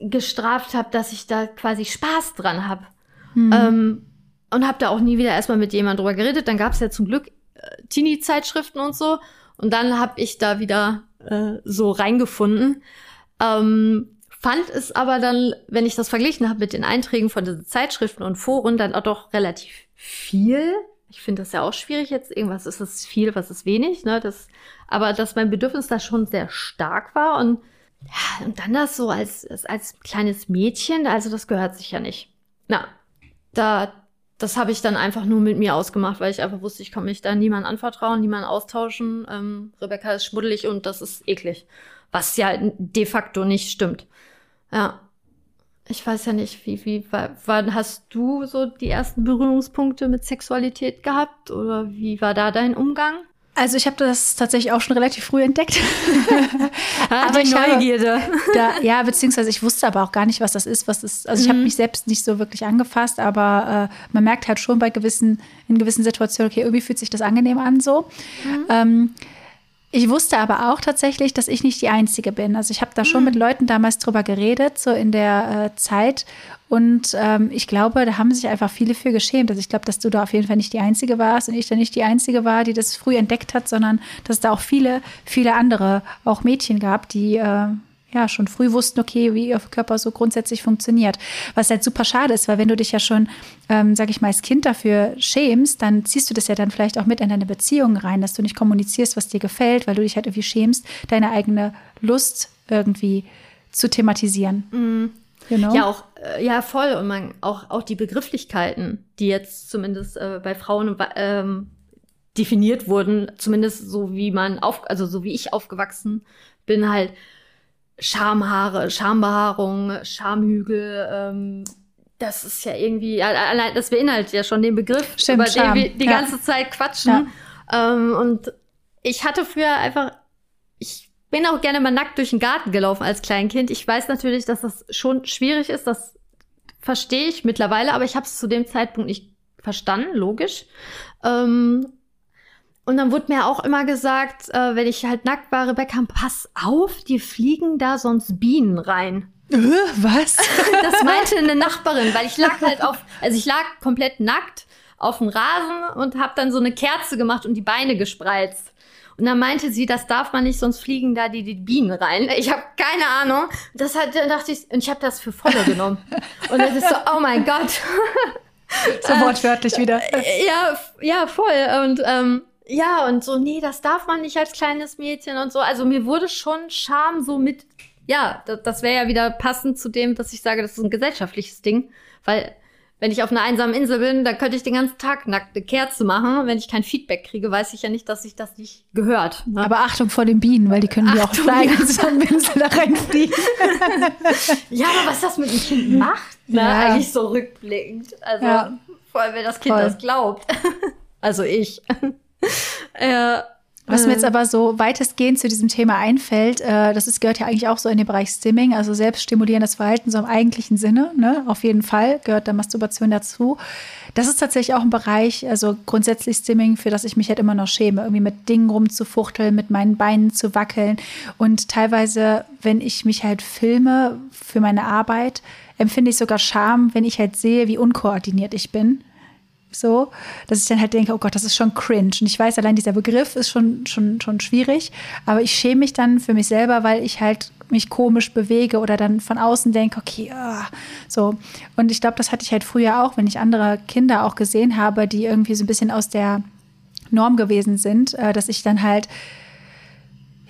gestraft habe, dass ich da quasi Spaß dran habe. Mhm. Ähm, und habe da auch nie wieder erstmal mit jemand drüber geredet. Dann gab es ja zum Glück äh, Teenie-Zeitschriften und so. Und dann habe ich da wieder äh, so reingefunden. Ähm, fand es aber dann, wenn ich das verglichen habe mit den Einträgen von diesen Zeitschriften und Foren, dann auch doch relativ viel ich finde das ja auch schwierig jetzt. Irgendwas ist es viel, was ist wenig. Ne? Das, aber dass mein Bedürfnis da schon sehr stark war und ja, und dann das so als, als kleines Mädchen, also das gehört sich ja nicht. Na, da, das habe ich dann einfach nur mit mir ausgemacht, weil ich einfach wusste, ich kann mich da niemand anvertrauen, niemand austauschen. Ähm, Rebecca ist schmuddelig und das ist eklig. Was ja de facto nicht stimmt. Ja. Ich weiß ja nicht, wie, wie, wann hast du so die ersten Berührungspunkte mit Sexualität gehabt oder wie war da dein Umgang? Also ich habe das tatsächlich auch schon relativ früh entdeckt. Ah, aber ich Neugierde. Da, ja, beziehungsweise ich wusste aber auch gar nicht, was das ist. Was ist also ich habe mhm. mich selbst nicht so wirklich angefasst, aber äh, man merkt halt schon bei gewissen, in gewissen Situationen, okay, irgendwie fühlt sich das angenehm an so. Mhm. Ähm, ich wusste aber auch tatsächlich, dass ich nicht die Einzige bin. Also ich habe da schon mhm. mit Leuten damals drüber geredet, so in der äh, Zeit. Und ähm, ich glaube, da haben sich einfach viele für geschämt. Also ich glaube, dass du da auf jeden Fall nicht die Einzige warst und ich da nicht die Einzige war, die das früh entdeckt hat, sondern dass es da auch viele, viele andere, auch Mädchen gab, die äh, ja schon früh wussten, okay, wie ihr Körper so grundsätzlich funktioniert. Was halt super schade ist, weil wenn du dich ja schon, ähm, sag ich mal, als Kind dafür schämst, dann ziehst du das ja dann vielleicht auch mit in deine Beziehung rein, dass du nicht kommunizierst, was dir gefällt, weil du dich halt irgendwie schämst, deine eigene Lust irgendwie zu thematisieren. Mhm. Genau. Ja, auch, äh, ja, voll. Und man, auch, auch die Begrifflichkeiten, die jetzt zumindest äh, bei Frauen ähm, definiert wurden, zumindest so wie man auf, also so wie ich aufgewachsen bin, halt Schamhaare, Schambehaarung, Schamhügel, ähm, das ist ja irgendwie, allein das beinhaltet ja schon den Begriff, Stimmt, über Scham. den wir die ja. ganze Zeit quatschen. Ja. Ähm, und ich hatte früher einfach, ich bin auch gerne mal nackt durch den Garten gelaufen als Kleinkind. Ich weiß natürlich, dass das schon schwierig ist, das verstehe ich mittlerweile, aber ich habe es zu dem Zeitpunkt nicht verstanden, logisch. Ähm, und dann wurde mir auch immer gesagt, äh, wenn ich halt nackt war, Rebecca, pass auf, die fliegen da sonst Bienen rein. Äh, was? das meinte eine Nachbarin, weil ich lag halt auf, also ich lag komplett nackt auf dem Rasen und habe dann so eine Kerze gemacht und die Beine gespreizt. Und dann meinte sie, das darf man nicht, sonst fliegen da die, die Bienen rein. Ich habe keine Ahnung. Das hat, dann dachte ich, und ich habe das für volle genommen. Und das ist so, oh mein Gott. so wortwörtlich wieder. Ja, ja, voll. Und ähm, ja, und so, nee, das darf man nicht als kleines Mädchen und so. Also mir wurde schon Scham so mit, ja, das, das wäre ja wieder passend zu dem, dass ich sage, das ist ein gesellschaftliches Ding. Weil wenn ich auf einer einsamen Insel bin, dann könnte ich den ganzen Tag nackte Kerze machen. Wenn ich kein Feedback kriege, weiß ich ja nicht, dass sich das nicht gehört. Ne? Aber Achtung vor den Bienen, weil die können Achtung, die auch auf einer einsamen Insel da reinfliegen. ja, aber was das mit dem Kind macht, ne? Ja. eigentlich so rückblickend. Also ja. vor allem, wenn das Kind Voll. das glaubt. also ich. Ja. Was mir jetzt aber so weitestgehend zu diesem Thema einfällt, äh, das ist, gehört ja eigentlich auch so in den Bereich Stimming, also selbststimulierendes Verhalten so im eigentlichen Sinne, ne? auf jeden Fall gehört da Masturbation dazu. Das ist tatsächlich auch ein Bereich, also grundsätzlich Stimming, für das ich mich halt immer noch schäme, irgendwie mit Dingen rumzufuchteln, mit meinen Beinen zu wackeln und teilweise, wenn ich mich halt filme für meine Arbeit, empfinde ich sogar Scham, wenn ich halt sehe, wie unkoordiniert ich bin so, dass ich dann halt denke, oh Gott, das ist schon cringe. Und ich weiß, allein dieser Begriff ist schon, schon, schon schwierig, aber ich schäme mich dann für mich selber, weil ich halt mich komisch bewege oder dann von außen denke, okay, oh, so. Und ich glaube, das hatte ich halt früher auch, wenn ich andere Kinder auch gesehen habe, die irgendwie so ein bisschen aus der Norm gewesen sind, äh, dass ich dann halt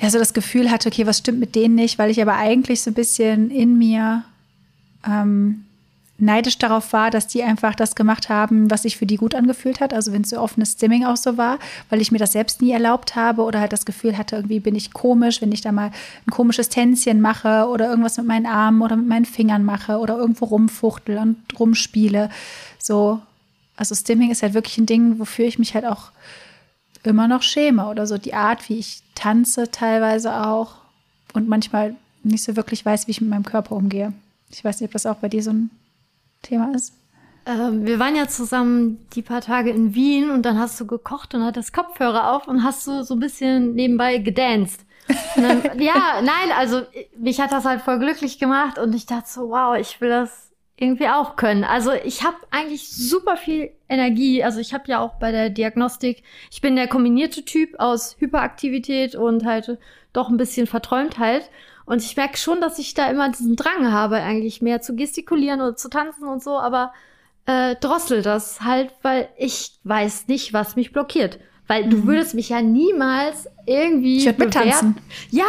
ja so das Gefühl hatte, okay, was stimmt mit denen nicht, weil ich aber eigentlich so ein bisschen in mir ähm, neidisch darauf war, dass die einfach das gemacht haben, was sich für die gut angefühlt hat. Also wenn es so offenes Stimming auch so war, weil ich mir das selbst nie erlaubt habe oder halt das Gefühl hatte, irgendwie bin ich komisch, wenn ich da mal ein komisches Tänzchen mache oder irgendwas mit meinen Armen oder mit meinen Fingern mache oder irgendwo rumfuchtel und rumspiele. So, also Stimming ist halt wirklich ein Ding, wofür ich mich halt auch immer noch schäme oder so die Art, wie ich tanze teilweise auch und manchmal nicht so wirklich weiß, wie ich mit meinem Körper umgehe. Ich weiß nicht, ob das auch bei dir so ein Thema ist? Ähm, wir waren ja zusammen die paar Tage in Wien und dann hast du gekocht und hattest Kopfhörer auf und hast du so ein bisschen nebenbei gedanced. Dann, ja, nein, also mich hat das halt voll glücklich gemacht und ich dachte so, wow, ich will das irgendwie auch können. Also ich habe eigentlich super viel Energie. Also ich habe ja auch bei der Diagnostik, ich bin der kombinierte Typ aus Hyperaktivität und halt doch ein bisschen Verträumtheit. Und ich merke schon, dass ich da immer diesen Drang habe, eigentlich mehr zu gestikulieren oder zu tanzen und so, aber äh, drossel das halt, weil ich weiß nicht, was mich blockiert. Weil mhm. du würdest mich ja niemals irgendwie. Ich würde mittanzen. Ja,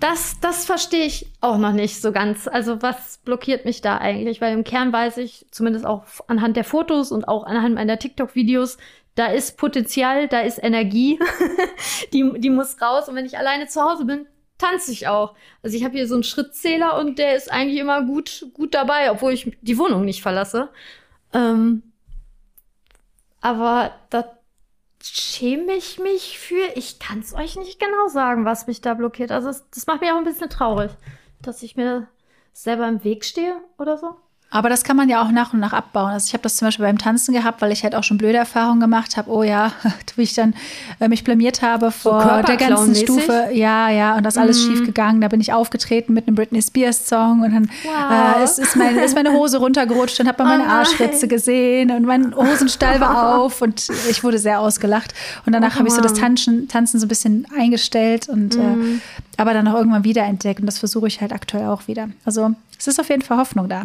das, das verstehe ich auch noch nicht so ganz. Also was blockiert mich da eigentlich? Weil im Kern weiß ich, zumindest auch anhand der Fotos und auch anhand meiner TikTok-Videos, da ist Potenzial, da ist Energie, die, die muss raus. Und wenn ich alleine zu Hause bin, tanze ich auch. Also ich habe hier so einen Schrittzähler und der ist eigentlich immer gut, gut dabei, obwohl ich die Wohnung nicht verlasse. Ähm, aber das, schäme ich mich für. Ich kann es euch nicht genau sagen, was mich da blockiert. Also das, das macht mich auch ein bisschen traurig, dass ich mir selber im Weg stehe oder so. Aber das kann man ja auch nach und nach abbauen. Also ich habe das zum Beispiel beim Tanzen gehabt, weil ich halt auch schon blöde Erfahrungen gemacht habe. Oh ja, wie ich dann äh, mich blamiert habe vor so der ganzen Stufe. Ja, ja, und das alles mm. schief gegangen. Da bin ich aufgetreten mit einem Britney Spears Song und dann wow. äh, ist, ist, mein, ist, meine Hose runtergerutscht und habe man meine oh Arschritze gesehen und mein Hosenstall war auf und ich wurde sehr ausgelacht. Und danach oh, habe ich so das Tanzen, Tanzen so ein bisschen eingestellt und mm. äh, mhm. aber dann auch irgendwann wiederentdeckt und das versuche ich halt aktuell auch wieder. Also es ist auf jeden Fall Hoffnung da.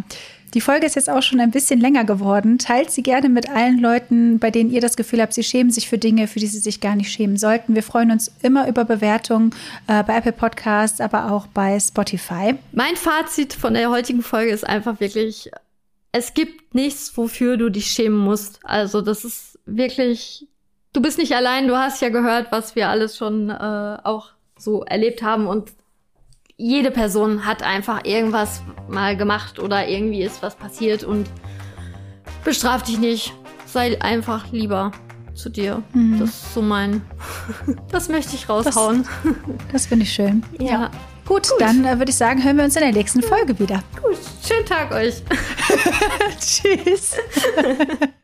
Die Folge ist jetzt auch schon ein bisschen länger geworden. Teilt sie gerne mit allen Leuten, bei denen ihr das Gefühl habt, sie schämen sich für Dinge, für die sie sich gar nicht schämen sollten. Wir freuen uns immer über Bewertungen äh, bei Apple Podcasts, aber auch bei Spotify. Mein Fazit von der heutigen Folge ist einfach wirklich, es gibt nichts, wofür du dich schämen musst. Also das ist wirklich, du bist nicht allein. Du hast ja gehört, was wir alles schon äh, auch so erlebt haben und jede Person hat einfach irgendwas mal gemacht oder irgendwie ist was passiert und bestraf dich nicht. Sei einfach lieber zu dir. Mhm. Das ist so mein. das möchte ich raushauen. Das, das finde ich schön. Ja. ja. Gut, Gut, dann äh, würde ich sagen, hören wir uns in der nächsten Folge wieder. Gut, schönen Tag euch. Tschüss.